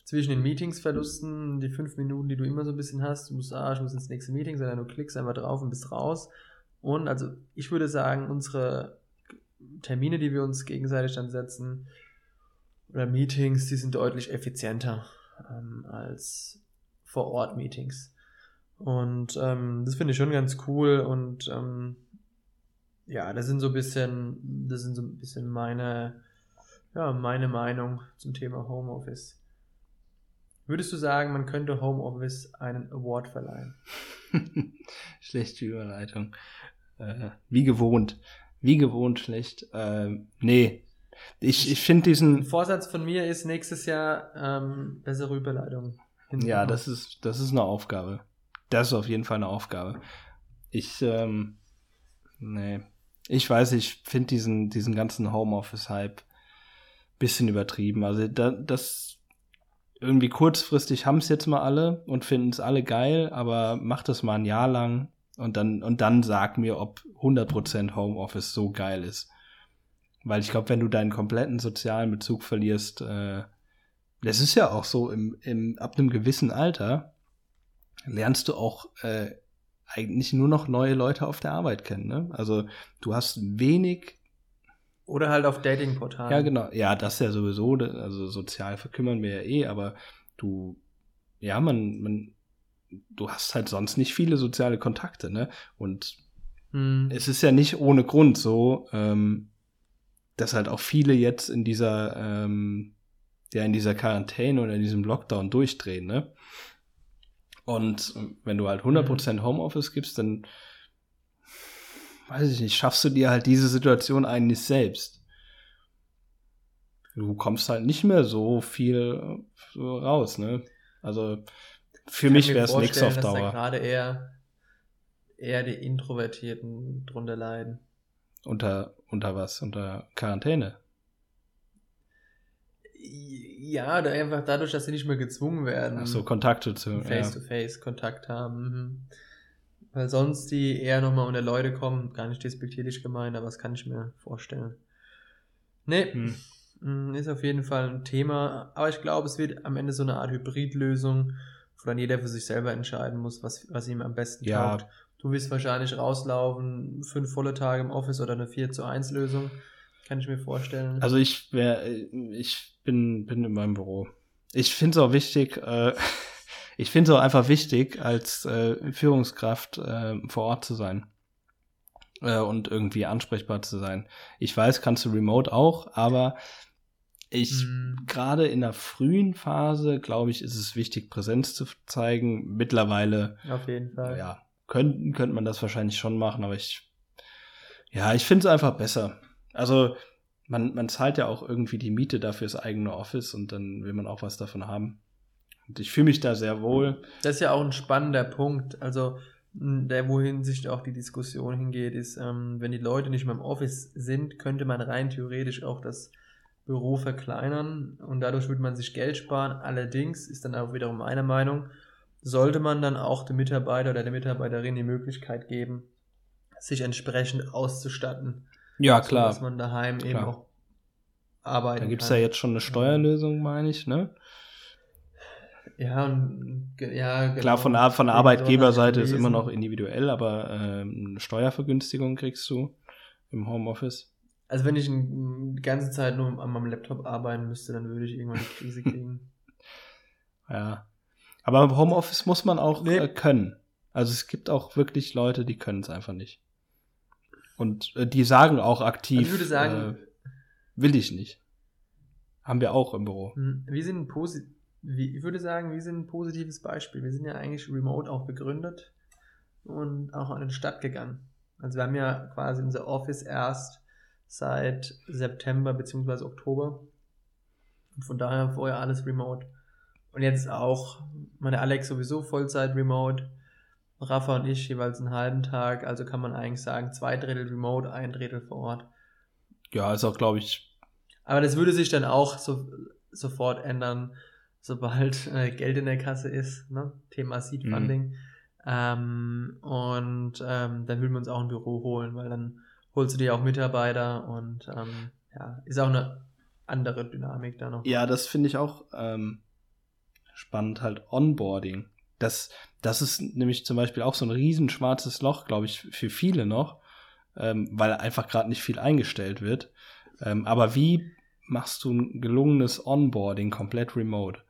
zwischen den Meetingsverlusten, die fünf Minuten, die du immer so ein bisschen hast, du musst, ah, ich muss ins nächste Meeting, sondern du klickst einfach drauf und bist raus. Und also ich würde sagen, unsere Termine, die wir uns gegenseitig dann setzen, oder Meetings, die sind deutlich effizienter ähm, als Vor-Ort-Meetings. Und ähm, das finde ich schon ganz cool und ähm, ja, das sind so ein bisschen, das sind so ein bisschen meine ja, meine Meinung zum Thema Homeoffice. Würdest du sagen, man könnte Homeoffice einen Award verleihen? Schlechte Überleitung. Äh, wie gewohnt. Wie gewohnt schlecht. Äh, nee. Ich, ich finde diesen. Ein Vorsatz von mir ist nächstes Jahr ähm, bessere Überleitung. Ja, das ist, das ist eine Aufgabe. Das ist auf jeden Fall eine Aufgabe. Ich, ähm, nee. Ich weiß, ich finde diesen, diesen ganzen Homeoffice-Hype bisschen übertrieben. Also da, das irgendwie kurzfristig haben es jetzt mal alle und finden es alle geil, aber mach das mal ein Jahr lang und dann, und dann sag mir, ob 100% Homeoffice so geil ist. Weil ich glaube, wenn du deinen kompletten sozialen Bezug verlierst, äh, das ist ja auch so, im, im, ab einem gewissen Alter lernst du auch äh, eigentlich nur noch neue Leute auf der Arbeit kennen. Ne? Also du hast wenig oder halt auf Datingportalen. Ja, genau. Ja, das ja sowieso, also sozial verkümmern wir ja eh, aber du, ja, man, man, du hast halt sonst nicht viele soziale Kontakte, ne? Und hm. es ist ja nicht ohne Grund so, ähm, dass halt auch viele jetzt in dieser, ähm, ja, in dieser Quarantäne oder in diesem Lockdown durchdrehen, ne? Und wenn du halt 100% hm. Homeoffice gibst, dann weiß ich nicht, schaffst du dir halt diese Situation eigentlich selbst. Du kommst halt nicht mehr so viel so raus, ne? Also für mich wäre es nichts auf Dauer. Dass gerade eher, eher die Introvertierten drunter leiden. Unter, unter was? Unter Quarantäne? Ja, einfach dadurch, dass sie nicht mehr gezwungen werden. Ach so, Kontakte zu. Face-to-Face ja. Kontakt haben. Mhm. Weil sonst die eher nochmal unter Leute kommen, gar nicht despektierlich gemeint, aber das kann ich mir vorstellen. Nee, hm. Mm, ist auf jeden Fall ein Thema, aber ich glaube, es wird am Ende so eine Art Hybridlösung, wo dann jeder für sich selber entscheiden muss, was, was ihm am besten ja. taugt. Du wirst wahrscheinlich rauslaufen, fünf volle Tage im Office oder eine 4 zu 1 Lösung. Kann ich mir vorstellen. Also ich wär, ich bin, bin in meinem Büro. Ich finde es auch wichtig, äh, ich finde es auch einfach wichtig, als äh, Führungskraft äh, vor Ort zu sein äh, und irgendwie ansprechbar zu sein. Ich weiß, kannst du remote auch, aber ich mhm. gerade in der frühen Phase, glaube ich, ist es wichtig, Präsenz zu zeigen. Mittlerweile, auf jeden Fall, ja, könnte könnte man das wahrscheinlich schon machen, aber ich, ja, ich finde es einfach besser. Also man, man zahlt ja auch irgendwie die Miete dafür das eigene Office und dann will man auch was davon haben. Und ich fühle mich da sehr wohl. Das ist ja auch ein spannender Punkt. Also, der, wohin sich auch die Diskussion hingeht, ist, ähm, wenn die Leute nicht mehr im Office sind, könnte man rein theoretisch auch das Büro verkleinern und dadurch würde man sich Geld sparen. Allerdings ist dann auch wiederum meine Meinung, sollte man dann auch dem Mitarbeiter oder der Mitarbeiterin die Möglichkeit geben, sich entsprechend auszustatten. Ja, klar. Dass man daheim klar. eben auch arbeiten Da gibt es ja jetzt schon eine Steuerlösung, meine ich, ne? Ja, und, ja, genau. Klar, von, von der Arbeitgeberseite ist immer noch individuell, aber äh, eine Steuervergünstigung kriegst du im Homeoffice. Also wenn ich die ganze Zeit nur an meinem Laptop arbeiten müsste, dann würde ich irgendwann eine Krise kriegen. ja. Aber im Homeoffice muss man auch nee. äh, können. Also es gibt auch wirklich Leute, die können es einfach nicht. Und äh, die sagen auch aktiv, also ich würde sagen, äh, will ich nicht. Haben wir auch im Büro. Hm, wir sind positiv wie, ich würde sagen, wir sind ein positives Beispiel. Wir sind ja eigentlich remote auch begründet und auch an die Stadt gegangen. Also wir haben ja quasi unser Office erst seit September bzw. Oktober. Und von daher vorher alles remote. Und jetzt auch meine Alex sowieso Vollzeit remote. Rafa und ich jeweils einen halben Tag. Also kann man eigentlich sagen, zwei Drittel remote, ein Drittel vor Ort. Ja, ist auch, glaube ich. Aber das würde sich dann auch so, sofort ändern, sobald äh, Geld in der Kasse ist, ne? Thema Seed mhm. Funding. Mhm. Ähm, und ähm, dann würden wir uns auch ein Büro holen, weil dann holst du dir auch Mitarbeiter und ähm, ja, ist auch eine andere Dynamik da noch. Ja, das finde ich auch ähm, spannend, halt Onboarding. Das, das ist nämlich zum Beispiel auch so ein riesen schwarzes Loch, glaube ich, für viele noch, ähm, weil einfach gerade nicht viel eingestellt wird. Ähm, aber wie machst du ein gelungenes Onboarding komplett remote?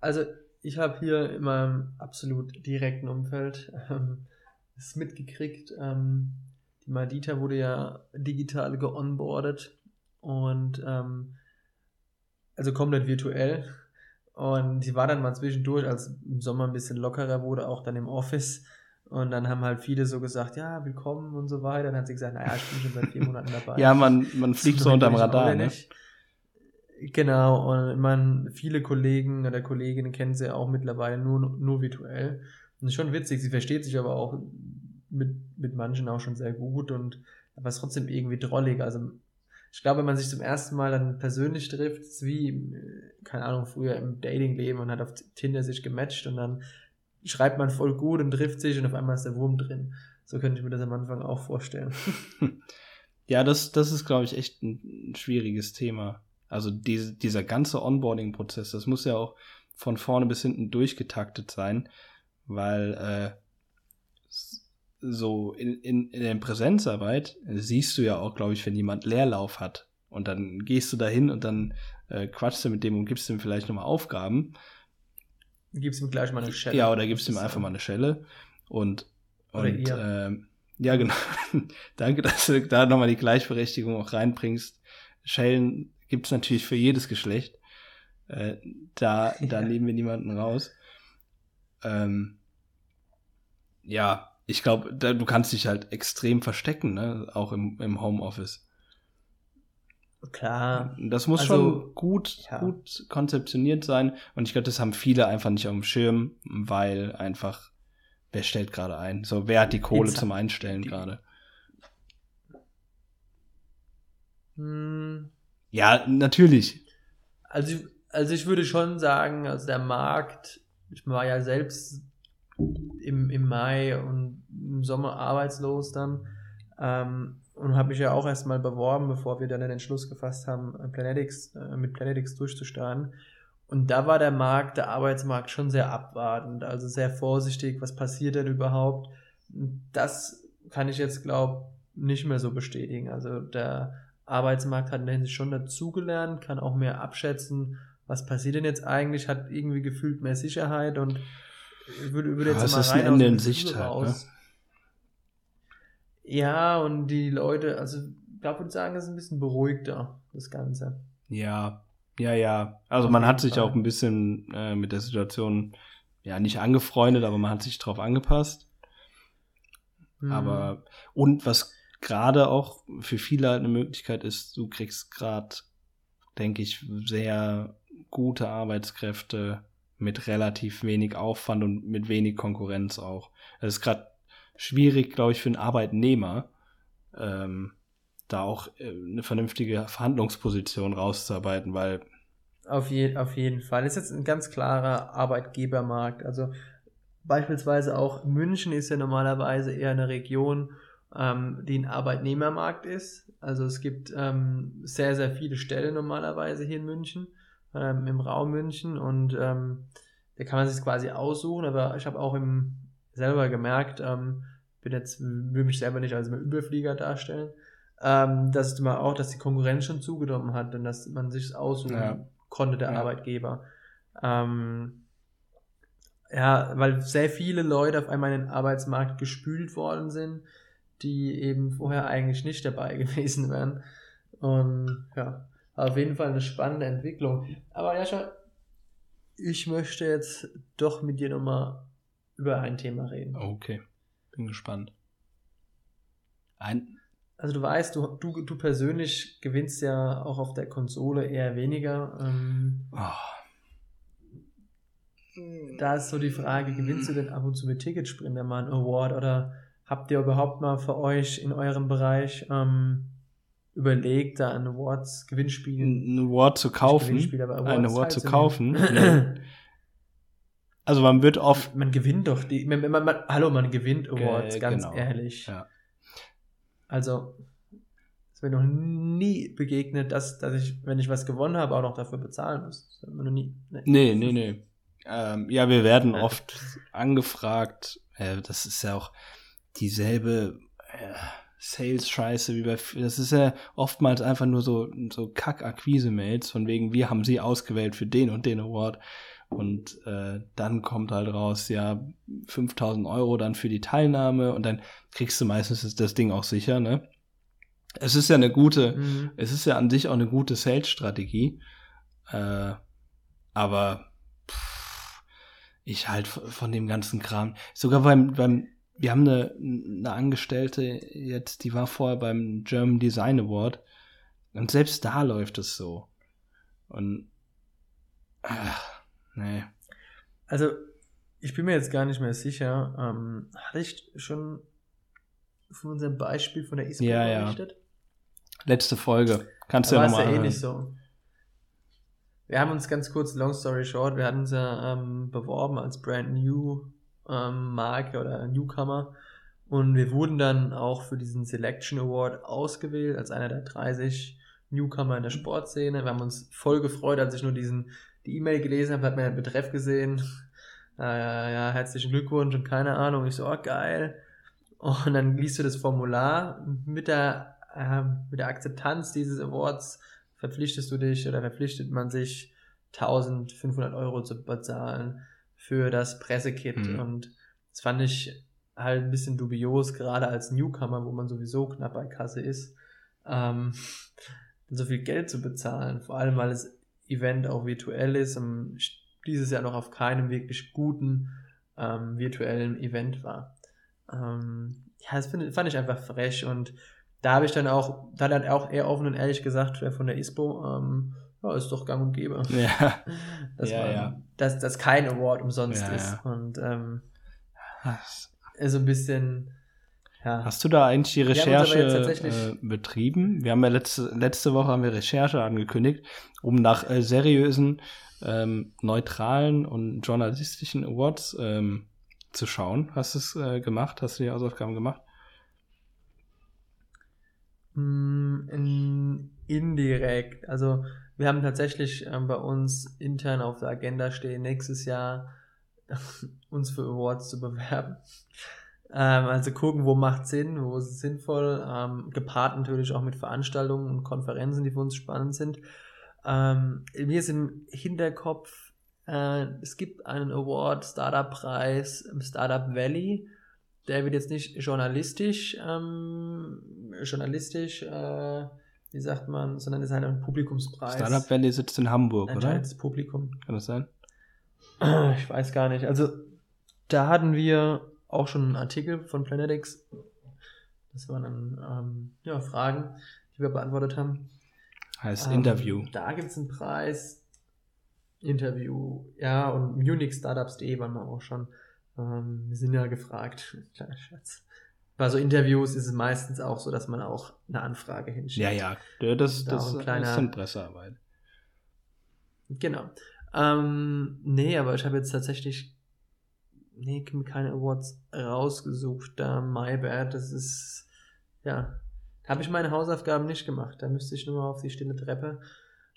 Also, ich habe hier in meinem absolut direkten Umfeld ähm, es mitgekriegt. Ähm, die Madita wurde ja digital geonboardet und ähm, also komplett virtuell. Und sie war dann mal zwischendurch, als im Sommer ein bisschen lockerer wurde, auch dann im Office. Und dann haben halt viele so gesagt, ja, willkommen und so weiter. Dann hat sie gesagt, naja, ich bin schon seit vier Monaten dabei. ja, man, man fliegt so unterm Radar, ne? Genau, und man, viele Kollegen oder Kolleginnen kennen sie auch mittlerweile nur, nur virtuell. Und schon witzig, sie versteht sich aber auch mit, mit manchen auch schon sehr gut und aber es ist trotzdem irgendwie drollig. Also ich glaube, wenn man sich zum ersten Mal dann persönlich trifft, ist wie, keine Ahnung, früher im Dating-Leben und hat auf Tinder sich gematcht und dann schreibt man voll gut und trifft sich und auf einmal ist der Wurm drin. So könnte ich mir das am Anfang auch vorstellen. Ja, das, das ist, glaube ich, echt ein schwieriges Thema. Also diese, dieser ganze Onboarding-Prozess, das muss ja auch von vorne bis hinten durchgetaktet sein, weil äh, so in, in, in der Präsenzarbeit siehst du ja auch, glaube ich, wenn jemand Leerlauf hat und dann gehst du dahin und dann äh, quatschst du mit dem und gibst ihm vielleicht nochmal Aufgaben. Gibst ihm gleich mal eine Schelle. Ja, oder gibst ihm einfach mal eine Schelle und, und äh, ja, genau. Danke, dass du da nochmal die Gleichberechtigung auch reinbringst. Schellen gibt es natürlich für jedes Geschlecht. Äh, da, da nehmen wir niemanden raus. Ähm, ja, ich glaube, du kannst dich halt extrem verstecken, ne? Auch im, im Homeoffice. Klar. Das muss also, schon gut, ja. gut konzeptioniert sein. Und ich glaube, das haben viele einfach nicht auf dem Schirm, weil einfach, wer stellt gerade ein? So, wer hat die Kohle zum Einstellen gerade? Hm. Ja, natürlich. Also, also ich würde schon sagen, also der Markt, ich war ja selbst im, im Mai und im Sommer arbeitslos dann ähm, und habe mich ja auch erstmal beworben, bevor wir dann den Entschluss gefasst haben, Planetics, äh, mit Planetics durchzustarten. Und da war der Markt, der Arbeitsmarkt schon sehr abwartend, also sehr vorsichtig, was passiert denn überhaupt. Das kann ich jetzt, glaube nicht mehr so bestätigen. Also der Arbeitsmarkt hat in der Hinsicht schon dazugelernt, kann auch mehr abschätzen, was passiert denn jetzt eigentlich, hat irgendwie gefühlt mehr Sicherheit und würde, würde jetzt ja, mal rein aus in Sicht halt, raus. Ne? Ja, und die Leute, also ich glaube, würde sagen, es ist ein bisschen beruhigter, das Ganze. Ja, ja, ja. Also man hat sich auch ein bisschen äh, mit der Situation ja nicht angefreundet, aber man hat sich drauf angepasst. Mhm. Aber und was gerade auch für viele halt eine Möglichkeit ist, du kriegst gerade, denke ich, sehr gute Arbeitskräfte mit relativ wenig Aufwand und mit wenig Konkurrenz auch. Es ist gerade schwierig, glaube ich, für einen Arbeitnehmer, ähm, da auch äh, eine vernünftige Verhandlungsposition rauszuarbeiten, weil auf, je, auf jeden Fall. Das ist jetzt ein ganz klarer Arbeitgebermarkt. Also beispielsweise auch München ist ja normalerweise eher eine Region, ähm, die ein Arbeitnehmermarkt ist. Also es gibt ähm, sehr, sehr viele Stellen normalerweise hier in München, ähm, im Raum München und ähm, da kann man sich quasi aussuchen, aber ich habe auch im, selber gemerkt, ähm, bin jetzt, will mich selber nicht als Überflieger darstellen, ähm, dass man auch, dass die Konkurrenz schon zugenommen hat und dass man sich aussuchen ja. konnte, der ja. Arbeitgeber. Ähm, ja, weil sehr viele Leute auf einmal in den Arbeitsmarkt gespült worden sind, die eben vorher eigentlich nicht dabei gewesen wären. Und ja, auf jeden Fall eine spannende Entwicklung. Aber Jascha, ich möchte jetzt doch mit dir nochmal über ein Thema reden. Okay, bin gespannt. Ein. Also du weißt, du, du, du persönlich gewinnst ja auch auf der Konsole eher weniger. Ähm, oh. Da ist so die Frage, gewinnst du denn ab und zu mit Ticketsprinter mal einen Award oder habt ihr überhaupt mal für euch in eurem Bereich ähm, überlegt, da ein Awards Gewinnspiel, ein Award zu kaufen, ein Award zu kaufen. also man wird oft, man gewinnt doch die, man, man, hallo, man gewinnt Awards, Ge ganz genau. ehrlich. Ja. Also es mir noch nie begegnet, dass, dass ich, wenn ich was gewonnen habe, auch noch dafür bezahlen muss. Das noch nie. Nee, nee, nee. nee. Ähm, ja, wir werden oft angefragt. Äh, das ist ja auch dieselbe. Äh, Sales-Scheiße, wie bei, das ist ja oftmals einfach nur so, so Kack-Akquise-Mails, von wegen, wir haben sie ausgewählt für den und den Award. Und äh, dann kommt halt raus, ja, 5000 Euro dann für die Teilnahme und dann kriegst du meistens das, das Ding auch sicher, ne? Es ist ja eine gute, Mhm. es ist ja an sich auch eine gute Sales-Strategie. Äh, aber pff, ich halt von dem ganzen Kram. Sogar beim, beim, wir haben eine, eine Angestellte jetzt, die war vorher beim German Design Award. Und selbst da läuft es so. Und ach, nee. Also, ich bin mir jetzt gar nicht mehr sicher. Ähm, hatte ich schon von unserem Beispiel von der ISPO Ja, ja. berichtet? Letzte Folge. Kannst du war ja es ja nochmal ähnlich so. Wir haben uns ganz kurz, long story short, wir hatten uns ja ähm, beworben als Brand New ähm, Marke oder Newcomer und wir wurden dann auch für diesen Selection Award ausgewählt als einer der 30 Newcomer in der Sportszene. Wir haben uns voll gefreut, als ich nur diesen die E-Mail gelesen habe, hat mir den Betreff gesehen. Äh, ja, herzlichen Glückwunsch und keine Ahnung. Ich so, oh, geil. Und dann liest du das Formular mit der, ähm, mit der Akzeptanz dieses Awards verpflichtest du dich oder verpflichtet man sich 1500 Euro zu bezahlen für das Pressekit Mhm. und das fand ich halt ein bisschen dubios, gerade als Newcomer, wo man sowieso knapp bei Kasse ist, ähm, so viel Geld zu bezahlen, vor allem weil das Event auch virtuell ist und dieses Jahr noch auf keinem wirklich guten ähm, virtuellen Event war. Ähm, ja, das find, fand ich einfach frech und da habe ich dann auch, da hat er auch eher offen und ehrlich gesagt, wer von der ISPO, ähm, ja, ist doch gang und gäbe. Ja. Dass, Ja, man, ja. Dass, dass kein Award umsonst Ja, ist. ja. Und ähm, Hast, ist so ein bisschen, ja. hast du da eigentlich die Recherche äh, betrieben? Wir haben ja letzte, letzte Woche haben wir Recherche angekündigt, um nach äh, seriösen, ähm, neutralen und journalistischen Awards ähm, zu schauen. Hast du es äh, gemacht? Hast du die Hausaufgaben gemacht? Mm, in, indirekt. Also wir haben tatsächlich ähm, bei uns intern auf der Agenda stehen, nächstes Jahr uns für Awards zu bewerben. Ähm, also gucken, wo macht Sinn, wo ist es sinnvoll, ähm, gepaart natürlich auch mit Veranstaltungen und Konferenzen, die für uns spannend sind. Ähm, mir ist im Hinterkopf, äh, es gibt einen Award, Startup-Preis im Startup Valley. Der wird jetzt nicht journalistisch, ähm, journalistisch, äh, wie sagt man, sondern ist halt ein Publikumspreis. Startup Valley sitzt in Hamburg, oder? Entscheidendes Publikum. Kann das sein? Ich weiß gar nicht. Also, da hatten wir auch schon einen Artikel von Planetix. Das waren dann ähm, ja, Fragen, die wir beantwortet haben. Heißt Ähm, Interview. Da gibt es einen Preis. Interview. Ja, und Munich Startups.de waren wir auch schon. Ähm, wir sind ja gefragt. Kleiner Schatz. Bei so Interviews ist es meistens auch so, dass man auch eine Anfrage hinschickt. Ja, ja. Das, Da das, kleiner- das sind Pressearbeit. Genau. Ähm, nee, aber ich habe jetzt tatsächlich nee, keine Awards rausgesucht. Da My Bad, das ist ja, habe ich meine Hausaufgaben nicht gemacht. Da müsste ich nur mal auf die stille Treppe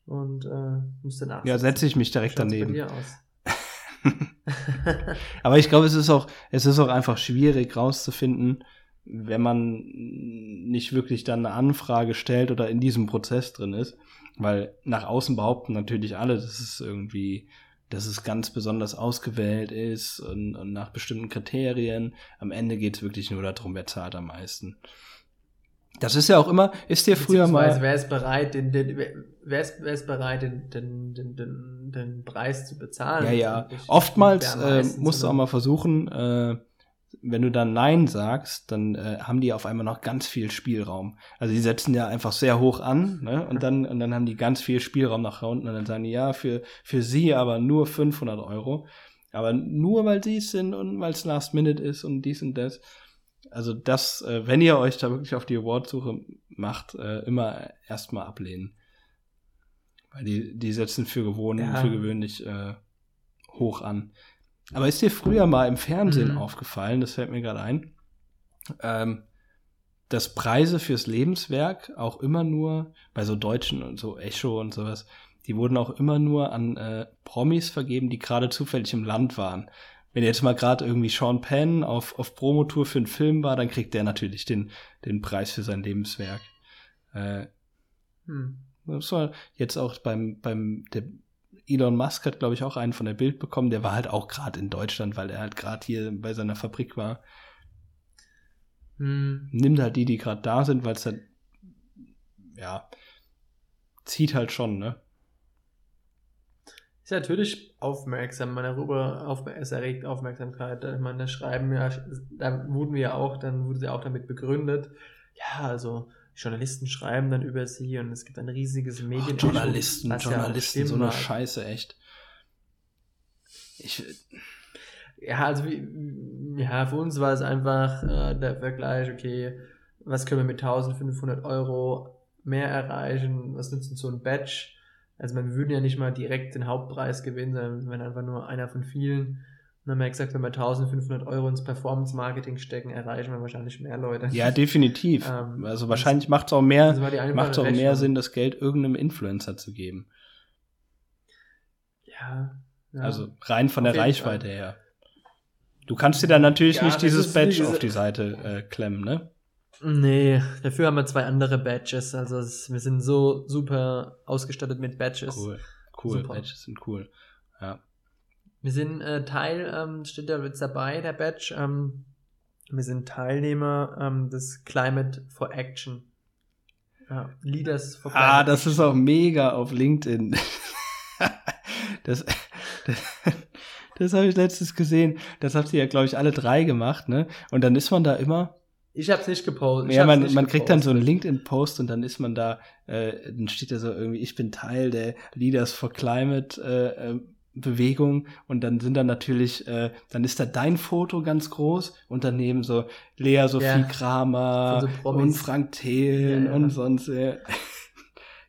und äh, müsste nach. Ja, setze ich mich direkt Schaut's bei daneben. dir aus? Aber ich glaube, es ist auch, es ist auch einfach schwierig rauszufinden, wenn man nicht wirklich dann eine Anfrage stellt oder in diesem Prozess drin ist. Weil nach außen behaupten natürlich alle, dass es irgendwie, dass es ganz besonders ausgewählt ist und, und nach bestimmten Kriterien. Am Ende geht es wirklich nur darum, wer zahlt am meisten. Das ist ja auch immer, ist dir früher mal. Wer ist bereit, den, den, wer, ist, wer ist bereit, den, den, den, den, den Preis zu bezahlen? Ja, ja. Oftmals äh, musst du auch mal versuchen, äh, wenn du dann Nein sagst, dann äh, haben die auf einmal noch ganz viel Spielraum. Also die setzen ja einfach sehr hoch an, ne? Und dann und dann haben die ganz viel Spielraum nach unten und dann sagen die ja für für sie aber nur 500 Euro, aber nur weil sie es sind und weil es Last Minute ist und dies und das. Also das, äh, wenn ihr euch da wirklich auf die Awardsuche macht, äh, immer erstmal ablehnen, weil die die setzen für gewohnt Ja. für gewöhnlich äh, hoch an. Aber ist dir früher mal im Fernsehen Mhm. aufgefallen, das fällt mir gerade ein, ähm, dass Preise fürs Lebenswerk auch immer nur, bei so Deutschen und so Echo und sowas, die wurden auch immer nur an äh, Promis vergeben, die gerade zufällig im Land waren. Wenn jetzt mal gerade irgendwie Sean Penn auf, auf Promotour für einen Film war, dann kriegt der natürlich den, den Preis für sein Lebenswerk. Äh, Hm. das war jetzt auch beim, beim der Elon Musk hat, glaube ich, auch einen von der Bild bekommen. Der war halt auch gerade in Deutschland, weil er halt gerade hier bei seiner Fabrik war. Hm. Nimmt halt die, die gerade da sind, weil es halt ja, zieht halt schon, ne? Ist natürlich aufmerksam, man darüber auf, es erregt Aufmerksamkeit. Ich meine, das Schreiben ja, da wurden wir ja auch, dann wurde sie auch damit begründet. Ja, also Journalisten schreiben dann über sie und es gibt ein riesiges Medien. Oh, Journalisten, Journalisten, ja so eine Scheiße, echt. Ich, ja, also ja, für uns war es einfach äh, der Vergleich, okay, was können wir mit 1500 Euro mehr erreichen, was nützt uns so ein Badge? Also wir würden ja nicht mal direkt den Hauptpreis gewinnen, sondern wenn einfach nur einer von vielen. Dann haben wir gesagt, wenn wir 1500 Euro ins Performance-Marketing stecken, erreichen wir wahrscheinlich mehr Leute. Ja, definitiv. ähm, also wahrscheinlich macht es auch mehr, macht auch mehr Sinn, das Geld irgendeinem Influencer zu geben. Ja. ja. Also rein von Auf der Reichweite Fall. her. Du kannst dir dann natürlich ja, nicht dieses Badge auf die Seite äh, klemmen, ne? Nee, dafür haben wir zwei andere Badges. Also wir sind so super ausgestattet mit Badges. Cool, cool, super. Badges sind cool. Ja. Wir sind äh, Teil, ähm, steht da jetzt dabei, der Badge. Ähm, wir sind Teilnehmer ähm, des Climate for Action. Ja, Leaders for ah, Climate Ah, das Action. ist auch mega auf LinkedIn. das, das, das habe ich letztens gesehen. Das habt ihr ja, glaube ich, alle drei gemacht, ne? Und dann ist man da immer ich habe es nicht gepostet. Ja, man, man kriegt dann so einen LinkedIn-Post und dann ist man da, äh, dann steht da so irgendwie, ich bin Teil der Leaders for Climate äh, äh, Bewegung und dann sind da natürlich, äh, dann ist da dein Foto ganz groß und daneben so Lea Sophie ja. Kramer so und Frank Thelen ja, ja. und sonst. Äh,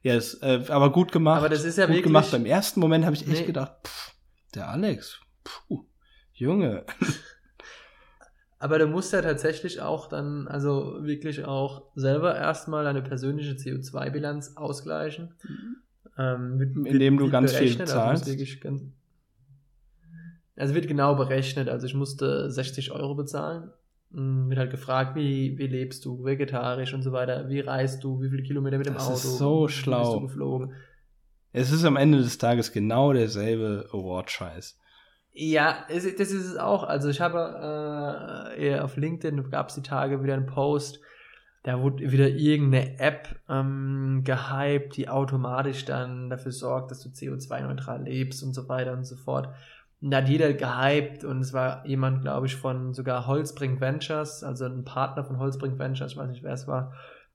ja, ist, äh, aber gut gemacht. Aber das ist ja gut wirklich gemacht. Beim ersten Moment habe ich echt nee. gedacht, pff, der Alex, puh, Junge. Aber du musst ja tatsächlich auch dann, also wirklich auch selber erstmal deine persönliche CO2-Bilanz ausgleichen. Mhm. Ähm, wird, Indem wird, du ganz viel also zahlst. Also, ganz, also wird genau berechnet. Also ich musste 60 Euro bezahlen. Hm, wird halt gefragt, wie, wie lebst du, vegetarisch und so weiter, wie reist du, wie viele Kilometer mit dem das Auto, ist so schlau. bist du geflogen. Es ist am Ende des Tages genau derselbe Award-Scheiß. Ja, das ist es auch. Also ich habe äh, auf LinkedIn gab es die Tage wieder einen Post, da wurde wieder irgendeine App ähm, gehypt, die automatisch dann dafür sorgt, dass du CO2-neutral lebst und so weiter und so fort. Und da hat jeder gehypt und es war jemand, glaube ich, von sogar Holzbrink Ventures, also ein Partner von Holzbrink Ventures, ich weiß nicht, wer es war,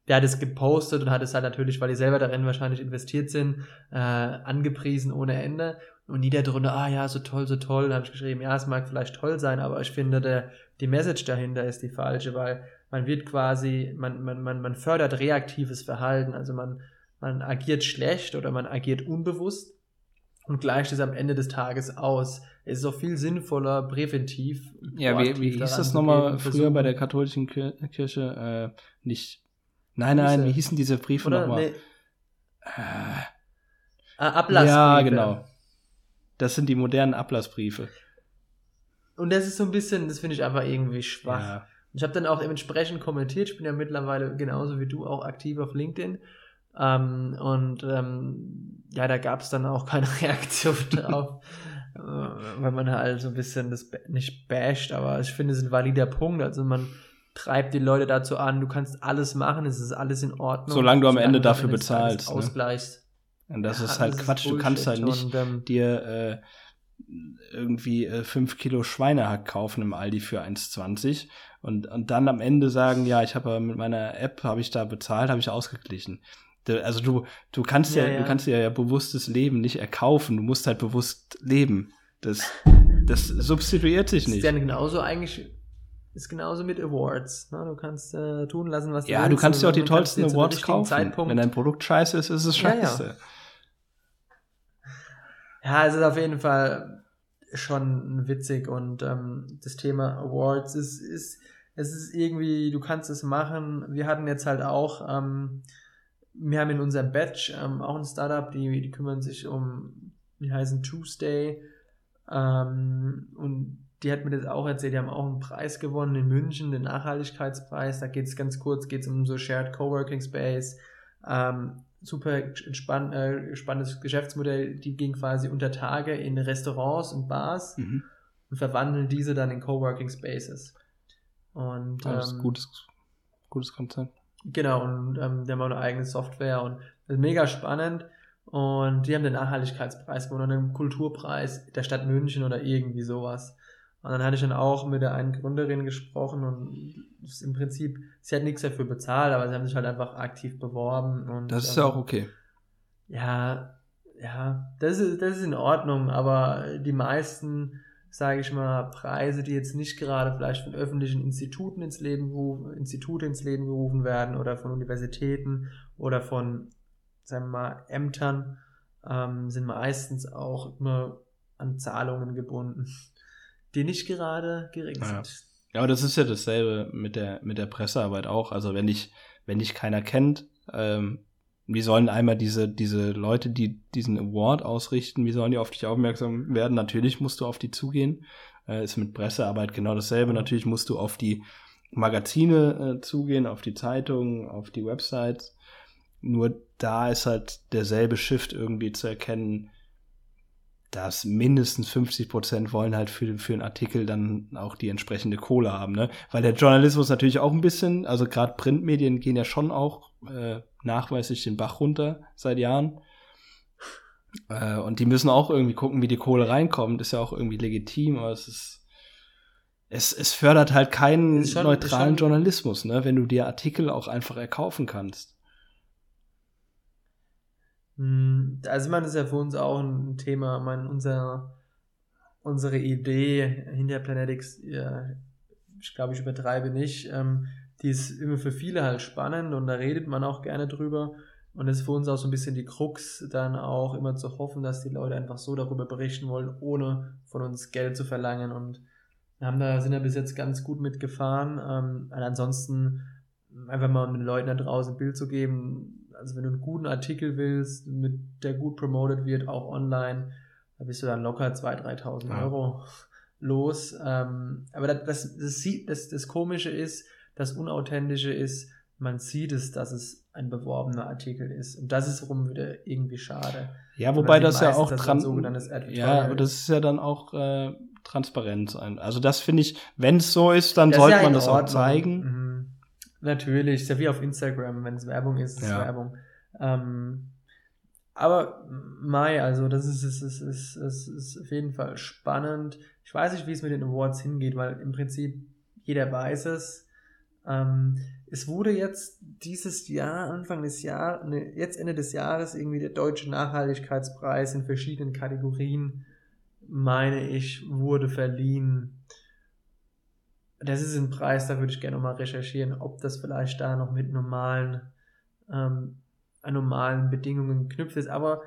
der hat es gepostet und hat es halt natürlich, weil die selber darin wahrscheinlich investiert sind, äh, angepriesen ohne Ende. Und da drunter, ah ja, so toll, so toll. Dann habe ich geschrieben, ja, es mag vielleicht toll sein, aber ich finde, der, die Message dahinter ist die falsche, weil man wird quasi, man, man, man, man fördert reaktives Verhalten, also man, man agiert schlecht oder man agiert unbewusst und gleicht es am Ende des Tages aus. Es ist auch viel sinnvoller, präventiv. Ja, wie, wie hieß das nochmal früher bei der katholischen Kirche? Äh, nicht. Nein, nein, wie hießen diese Briefe nochmal? Nee. Äh, ah, Ablassbriefe. Ja, genau. Das sind die modernen Ablassbriefe. Und das ist so ein bisschen, das finde ich einfach irgendwie schwach. Ja. Ich habe dann auch entsprechend kommentiert. Ich bin ja mittlerweile genauso wie du auch aktiv auf LinkedIn. Ähm, und ähm, ja, da gab es dann auch keine Reaktion drauf, äh, weil man halt so ein bisschen das nicht basht, aber ich finde, es ist ein valider Punkt. Also man treibt die Leute dazu an, du kannst alles machen, es ist alles in Ordnung. Solange du am Ende dafür bezahlst. Ne? Ausgleichst. Und das ja, ist halt das Quatsch. Ist du kannst halt nicht und, ähm, dir äh, irgendwie äh, 5 Kilo Schweinehack kaufen im Aldi für 1,20 und, und dann am Ende sagen, ja, ich habe mit meiner App, habe ich da bezahlt, habe ich ausgeglichen. Also du, du kannst ja, ja, ja, du kannst ja, ja bewusstes Leben nicht erkaufen, du musst halt bewusst leben. Das, das substituiert sich nicht. Das ist ja genauso eigentlich, ist genauso mit Awards. Ne? Du kannst äh, tun lassen, was du ja, willst. Ja, du kannst ja auch die tollsten Awards kaufen. Zeitpunkt Wenn dein Produkt scheiße ist, ist es scheiße. Ja, es ist auf jeden Fall schon witzig und ähm, das Thema Awards ist, ist, es ist irgendwie, du kannst es machen. Wir hatten jetzt halt auch, ähm, wir haben in unserem Batch ähm, auch ein Startup, die, die kümmern sich um, die heißen Tuesday ähm, und die hat mir das auch erzählt, die haben auch einen Preis gewonnen in München, den Nachhaltigkeitspreis. Da geht es ganz kurz, geht es um so Shared Coworking Space. Ähm, super spann äh, spannendes Geschäftsmodell. Die gehen quasi unter Tage in Restaurants und Bars mhm. und verwandeln diese dann in Coworking Spaces. Und, ja, das ist ein gutes, gutes Konzept. Genau, und ähm, die haben auch eine eigene Software und das ist mega spannend. Und die haben den Nachhaltigkeitspreis gewonnen, einen Kulturpreis der Stadt München oder irgendwie sowas. Und dann hatte ich dann auch mit der einen Gründerin gesprochen und im Prinzip, sie hat nichts dafür bezahlt, aber sie haben sich halt einfach aktiv beworben. Und, das ist ja auch okay. Ja, ja, das ist, das ist in Ordnung, aber die meisten, sage ich mal, Preise, die jetzt nicht gerade vielleicht von öffentlichen Instituten ins Leben gerufen, Institute ins Leben gerufen werden oder von Universitäten oder von, sagen wir mal, Ämtern, ähm, sind meistens auch immer an Zahlungen gebunden, die nicht gerade gering Ja. sind. Ja, aber das ist ja dasselbe mit der, mit der Pressearbeit auch. Also wenn dich, wenn dich keiner kennt, ähm, wie sollen einmal diese, diese Leute, die diesen Award ausrichten, wie sollen die auf dich aufmerksam werden? Natürlich musst du auf die zugehen. Äh, ist mit Pressearbeit genau dasselbe. Natürlich musst du auf die Magazine äh, zugehen, auf die Zeitungen, auf die Websites. Nur da ist halt derselbe Shift irgendwie zu erkennen, dass mindestens 50 Prozent wollen halt für, für einen Artikel dann auch die entsprechende Kohle haben, ne? Weil der Journalismus natürlich auch ein bisschen, also gerade Printmedien gehen ja schon auch äh, nachweislich den Bach runter seit Jahren. Äh, und die müssen auch irgendwie gucken, wie die Kohle reinkommt. Ist ja auch irgendwie legitim, aber es ist. Es, es fördert halt keinen schon- neutralen Journalismus, ne? Wenn du dir Artikel auch einfach erkaufen kannst. Hm, Also ich meine, das ist ja für uns auch ein Thema. Ich meine, unser, unsere Idee hinter Planetics, ich glaube, ich übertreibe nicht, ähm, die ist immer für viele halt spannend und da redet man auch gerne drüber. Und das ist für uns auch so ein bisschen die Krux, dann auch immer zu hoffen, dass die Leute einfach so darüber berichten wollen, ohne von uns Geld zu verlangen. Und wir haben da, sind da bis jetzt ganz gut mitgefahren. Ähm, ansonsten einfach mal den Leuten da draußen ein Bild zu geben. Also wenn du einen guten Artikel willst, mit, der gut promoted wird, auch online, da bist du dann locker 2.000, 3.000 Ja. Euro los. Ähm, aber das, das, das, sieht- das, das Komische ist, das Unauthentische ist, man sieht es, dass es ein beworbener Artikel ist. Und das ist rum wieder irgendwie schade. Ja, wobei das ja auch dran. Ja, aber das ist ja dann auch äh, Transparenz. ein- Also das finde ich, wenn es so ist, dann Das sollte ja man das auch Ordnung. zeigen. Mhm. Natürlich, ist ja wie auf Instagram, wenn es Werbung ist, ist es Ja. Werbung. Ähm, aber Mai, also das ist, ist, ist, ist, ist, ist auf jeden Fall spannend. Ich weiß nicht, wie es mit den Awards hingeht, weil im Prinzip jeder weiß es. Ähm, es wurde jetzt dieses Jahr, Anfang des Jahres, ne, jetzt Ende des Jahres, irgendwie der Deutsche Nachhaltigkeitspreis in verschiedenen Kategorien, meine ich, wurde verliehen. Das ist ein Preis, da würde ich gerne mal recherchieren, ob das vielleicht da noch mit normalen, ähm, an normalen Bedingungen geknüpft ist. Aber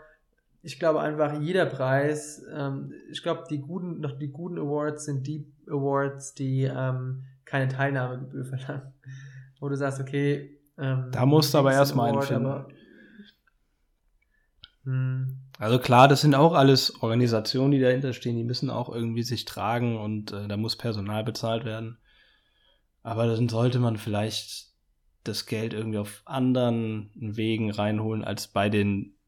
ich glaube einfach, jeder Preis, ähm, ich glaube, die guten, noch die guten Awards sind die Awards, die ähm, keine Teilnahmegebühr verlangen. Wo du sagst, okay, ähm, Da musst du aber erstmal einen finden. aber- Hm, Also klar, das sind auch alles Organisationen, die dahinter stehen, die müssen auch irgendwie sich tragen und äh, da muss Personal bezahlt werden. Aber dann sollte man vielleicht das Geld irgendwie auf anderen Wegen reinholen als bei den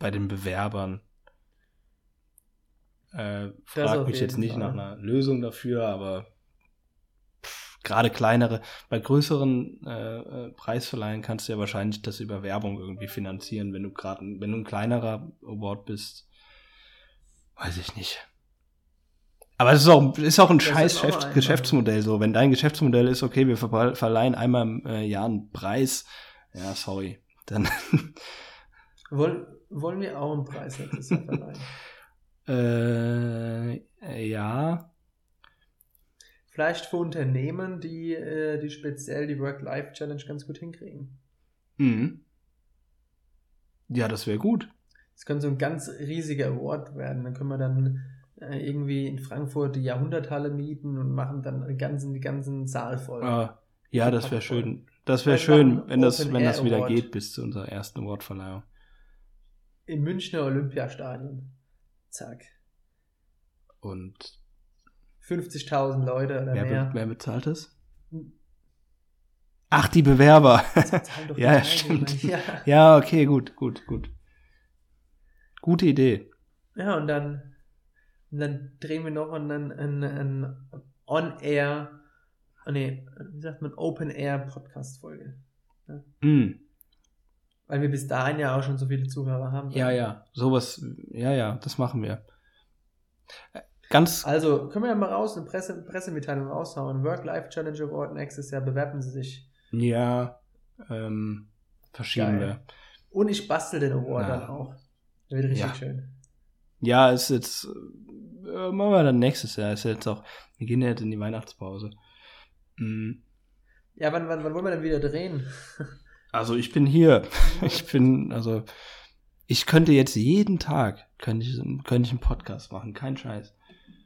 bei den Bewerbern. Äh, frag mich jetzt nicht Fall. nach einer Lösung dafür, aber gerade kleinere, bei größeren äh, äh, Preisverleihen kannst du ja wahrscheinlich das über Werbung irgendwie finanzieren, wenn du gerade, wenn du ein kleinerer Award bist, weiß ich nicht. Aber es ist auch, ist auch ein Das scheiß auch Geschäft, einfach. Geschäftsmodell so. Wenn dein Geschäftsmodell ist, okay, wir ver verleihen einmal im äh, Jahr einen Preis, ja, sorry, dann wollen, wollen wir auch einen Preis verleihen? äh, ja, Vielleicht für Unternehmen, die, äh, die speziell die Work-Life-Challenge ganz gut hinkriegen. mhm. ja, das wäre gut. Es könnte so ein ganz riesiger Award werden. Dann können wir dann äh, irgendwie in Frankfurt die Jahrhunderthalle mieten und machen dann den ganzen, ganzen Saal voll. Ah, ja, das wäre schön. Das wäre schön, wenn das, Open wenn das wieder Award. geht bis zu unserer ersten Awardverleihung. Im Münchner Olympiastadion. Zack. Und 50.000 Leute oder wer, mehr. be wer bezahlt das? Ach, die Bewerber. Die Ja, ja, stimmt. Ja. ja, okay, gut, gut, gut. Gute Idee. Ja, und dann, und dann drehen wir noch ein, ein, ein, ein On-Air, oh nee, wie sagt man, Open-Air-Podcast-Folge. Hm. Weil wir bis dahin ja auch schon so viele Zuhörer haben. Ja, ja, sowas, ja, ja, das machen wir. Ganz, Also, können wir ja mal raus, eine Presse, Pressemitteilung raushauen. Work-Life-Challenge Award nächstes Jahr, bewerben Sie sich. ja, ähm, verschieben wir. Und ich bastel den Award Ja. dann auch. Der wird richtig Ja. schön. Ja, ist jetzt, äh, machen wir dann nächstes Jahr, ist jetzt auch, wir gehen ja jetzt in die Weihnachtspause. Hm. Ja, wann, wann, wann wollen wir denn wieder drehen? Also ich bin hier, ich bin, also, ich könnte jetzt jeden Tag, könnte ich, könnte ich einen Podcast machen, kein Scheiß.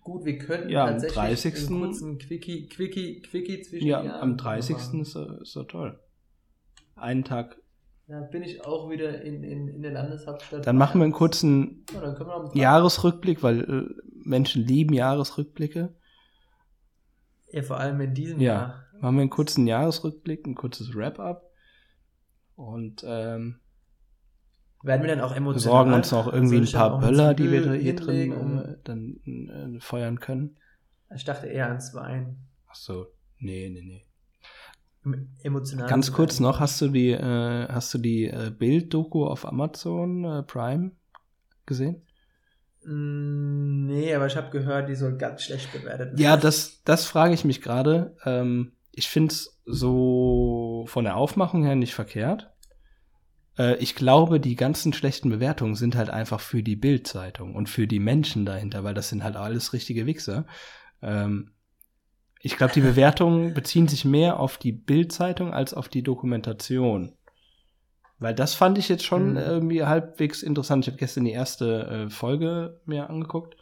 Gut, wir könnten Ja, am tatsächlich 30. einen kurzen Quickie, Quickie, Quickie zwischen Ja, Jahren am 30. machen. ist so, ist toll. Einen Tag. Da bin ich auch wieder in, in, in der Landeshauptstadt. Dann machen wir einen kurzen Ja, am Jahresrückblick, weil äh, Menschen lieben Jahresrückblicke. Ja, vor allem in diesem Ja. Jahr. Machen wir einen kurzen Jahresrückblick, ein kurzes Wrap-up. Und ähm, Werden wir dann auch emotional. besorgen uns noch irgendwie ein paar auch Böller, die wir hier drin um- äh, dann äh, feuern können. Ich dachte eher ans Wein. Ach so, nee, nee, nee. Emotional. Ganz kurz noch, hast du die, äh, hast du die äh, Bild-Doku auf Amazon äh, Prime gesehen? Mm, Nee, aber ich habe gehört, die soll ganz schlecht bewertet werden. Ja, das, das frage ich mich gerade. Ähm, ich finde es so von der Aufmachung her nicht verkehrt. Äh, ich glaube, die ganzen schlechten Bewertungen sind halt einfach für die Bild-Zeitung und für die Menschen dahinter, weil das sind halt alles richtige Wichser. Ähm, ich glaube, die Bewertungen beziehen sich mehr auf die Bild-Zeitung als auf die Dokumentation. Weil das fand ich jetzt schon Mhm. irgendwie halbwegs interessant. Ich habe gestern die erste äh, Folge mir angeguckt.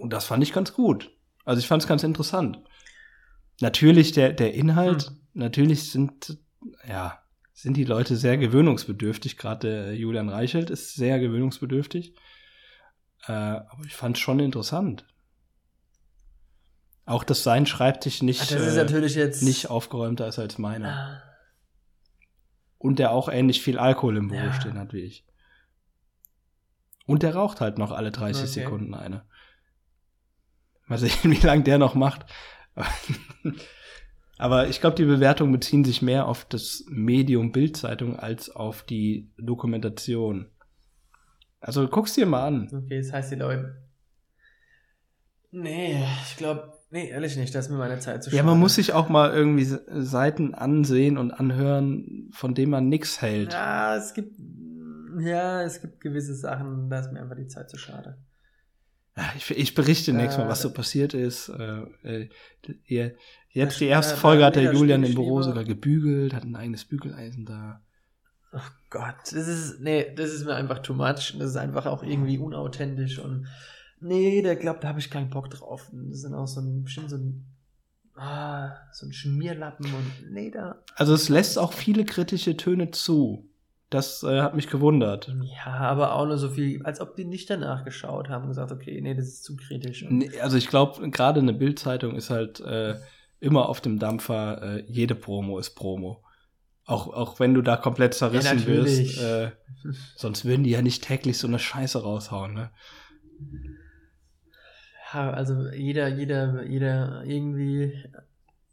Und das fand ich ganz gut. Also ich fand es ganz interessant. Natürlich der, der Inhalt, Hm. natürlich sind, ja, sind die Leute sehr gewöhnungsbedürftig. Gerade Julian Reichelt ist sehr gewöhnungsbedürftig. Äh, aber ich fand es schon interessant. Auch dass sein Schreibtisch nicht, äh, nicht aufgeräumter ist als meiner. Ah, Und der auch ähnlich viel Alkohol im Büro Ja. stehen hat wie ich. Und der raucht halt noch alle 30 Okay. Sekunden eine. Mal sehen, wie lange der noch macht. Aber ich glaube, die Bewertungen beziehen sich mehr auf das Medium Bildzeitung als auf die Dokumentation. Also guck's dir mal an. Okay, das heißt die Leute. Nee, ich glaube, nee, ehrlich nicht, das ist mir meine Zeit zu Ja, man muss sich auch mal irgendwie Seiten ansehen und anhören, von denen man nix hält. Ja, es gibt. Ja, es gibt gewisse Sachen, da ist mir einfach die Zeit zu schade. Ja, Ich, ich berichte nächstes Mal, Äh, was so passiert ist. Äh, äh, ihr- jetzt die erste Folge hat der Julian im Büro sogar gebügelt, hat ein eigenes Bügeleisen da. Oh Gott, das ist, nee, das ist mir einfach too much. Das ist einfach auch irgendwie unauthentisch und nee, der glaubt, da habe ich keinen Bock drauf. Und Das sind auch so ein, bestimmt so ein, ah, so ein Schmierlappen und nee, da. Also es lässt auch viele kritische Töne zu. Das äh, hat mich gewundert. Ja, aber auch nur so viel, als ob die nicht danach geschaut haben und gesagt, okay, nee, das ist zu kritisch. Nee, Also ich glaube, gerade eine Bildzeitung ist halt äh, immer auf dem Dampfer, äh, jede Promo ist Promo. Auch, auch wenn du da komplett zerrissen natürlich. wirst, äh, sonst würden die ja nicht täglich so eine Scheiße raushauen, ne? Ja, also jeder, jeder, jeder irgendwie,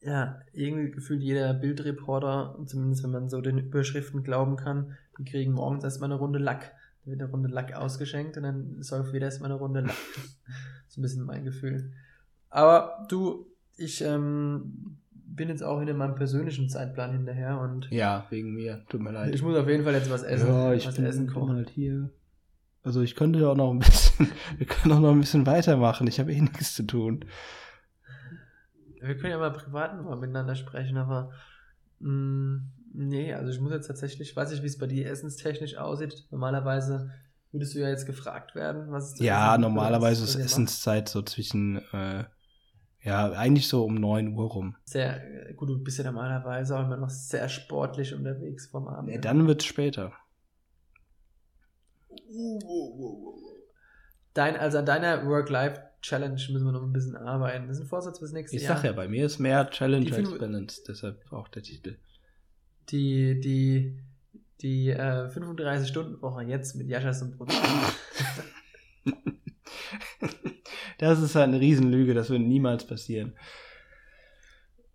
ja, irgendwie gefühlt jeder Bildreporter, zumindest wenn man so den Überschriften glauben kann, die kriegen morgens erstmal eine Runde Lack. Da wird eine Runde Lack ausgeschenkt und dann säuft wieder erstmal eine Runde Lack. so ein bisschen mein Gefühl. Aber du, ich ähm, bin jetzt auch in meinem persönlichen Zeitplan hinterher und Ja, wegen mir. Tut mir leid. ich muss auf jeden Fall jetzt was essen. Ja, ich was bin, essen kochen. halt hier. Also ich könnte ja auch noch ein bisschen, wir können auch noch ein bisschen weitermachen. Ich habe eh nichts zu tun. Wir können ja mal privat mal miteinander sprechen, aber mh, nee, also ich muss jetzt tatsächlich, weiß ich, wie es bei dir essenstechnisch aussieht. Normalerweise würdest du ja jetzt gefragt werden, was Ja, normalerweise ist Essenszeit so zwischen, äh, ja, eigentlich so um 9 Uhr rum. Sehr, äh, gut, du bist ja normalerweise auch immer noch sehr sportlich unterwegs vom Abend. Nee, dann wird's später. Dein, also an deiner Work-Life-Challenge müssen wir noch ein bisschen arbeiten. Das ist ein Vorsatz fürs nächste Ich Jahr. sag ja, bei mir ist mehr Challenge als Balance, deshalb auch der Titel. Die, die, die äh, 35-Stunden-Woche jetzt mit Jaschas und Produkt. Das ist halt eine Riesenlüge, das würde niemals passieren.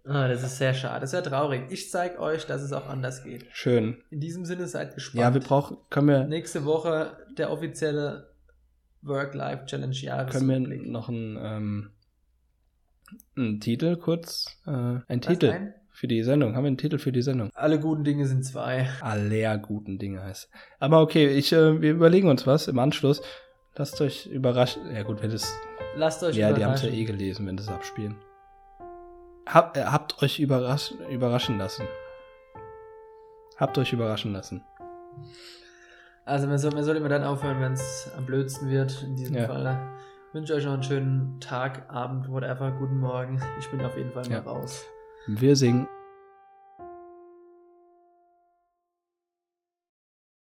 Ah, das ist sehr schade, das ist sehr traurig. Ich zeige euch, dass es auch anders geht. Schön. In diesem Sinne seid gespannt. Ja, wir brauchen, können wir, Nächste Woche der offizielle Work-Life-Challenge Jahres. können wir noch einen, ähm, einen Titel kurz, äh, einen Titel Ein? für die Sendung. Haben wir einen Titel für die Sendung? Alle guten Dinge sind zwei. Aller guten Dinge heißt. Aber okay, ich, äh, wir überlegen uns was im Anschluss. Lasst euch überraschen. Ja gut, wenn das, Lasst euch ja, die haben es ja überraschen. eh gelesen, wenn das abspielen. Hab, äh, habt euch überrasch, überraschen lassen. Habt euch überraschen lassen. Also man soll, man soll immer dann aufhören, wenn es am blödsten wird. In diesem Ja. Fall. Ich wünsche euch noch einen schönen Tag, Abend, whatever, guten Morgen. Ich bin auf jeden Fall mal Ja. raus. Wir singen.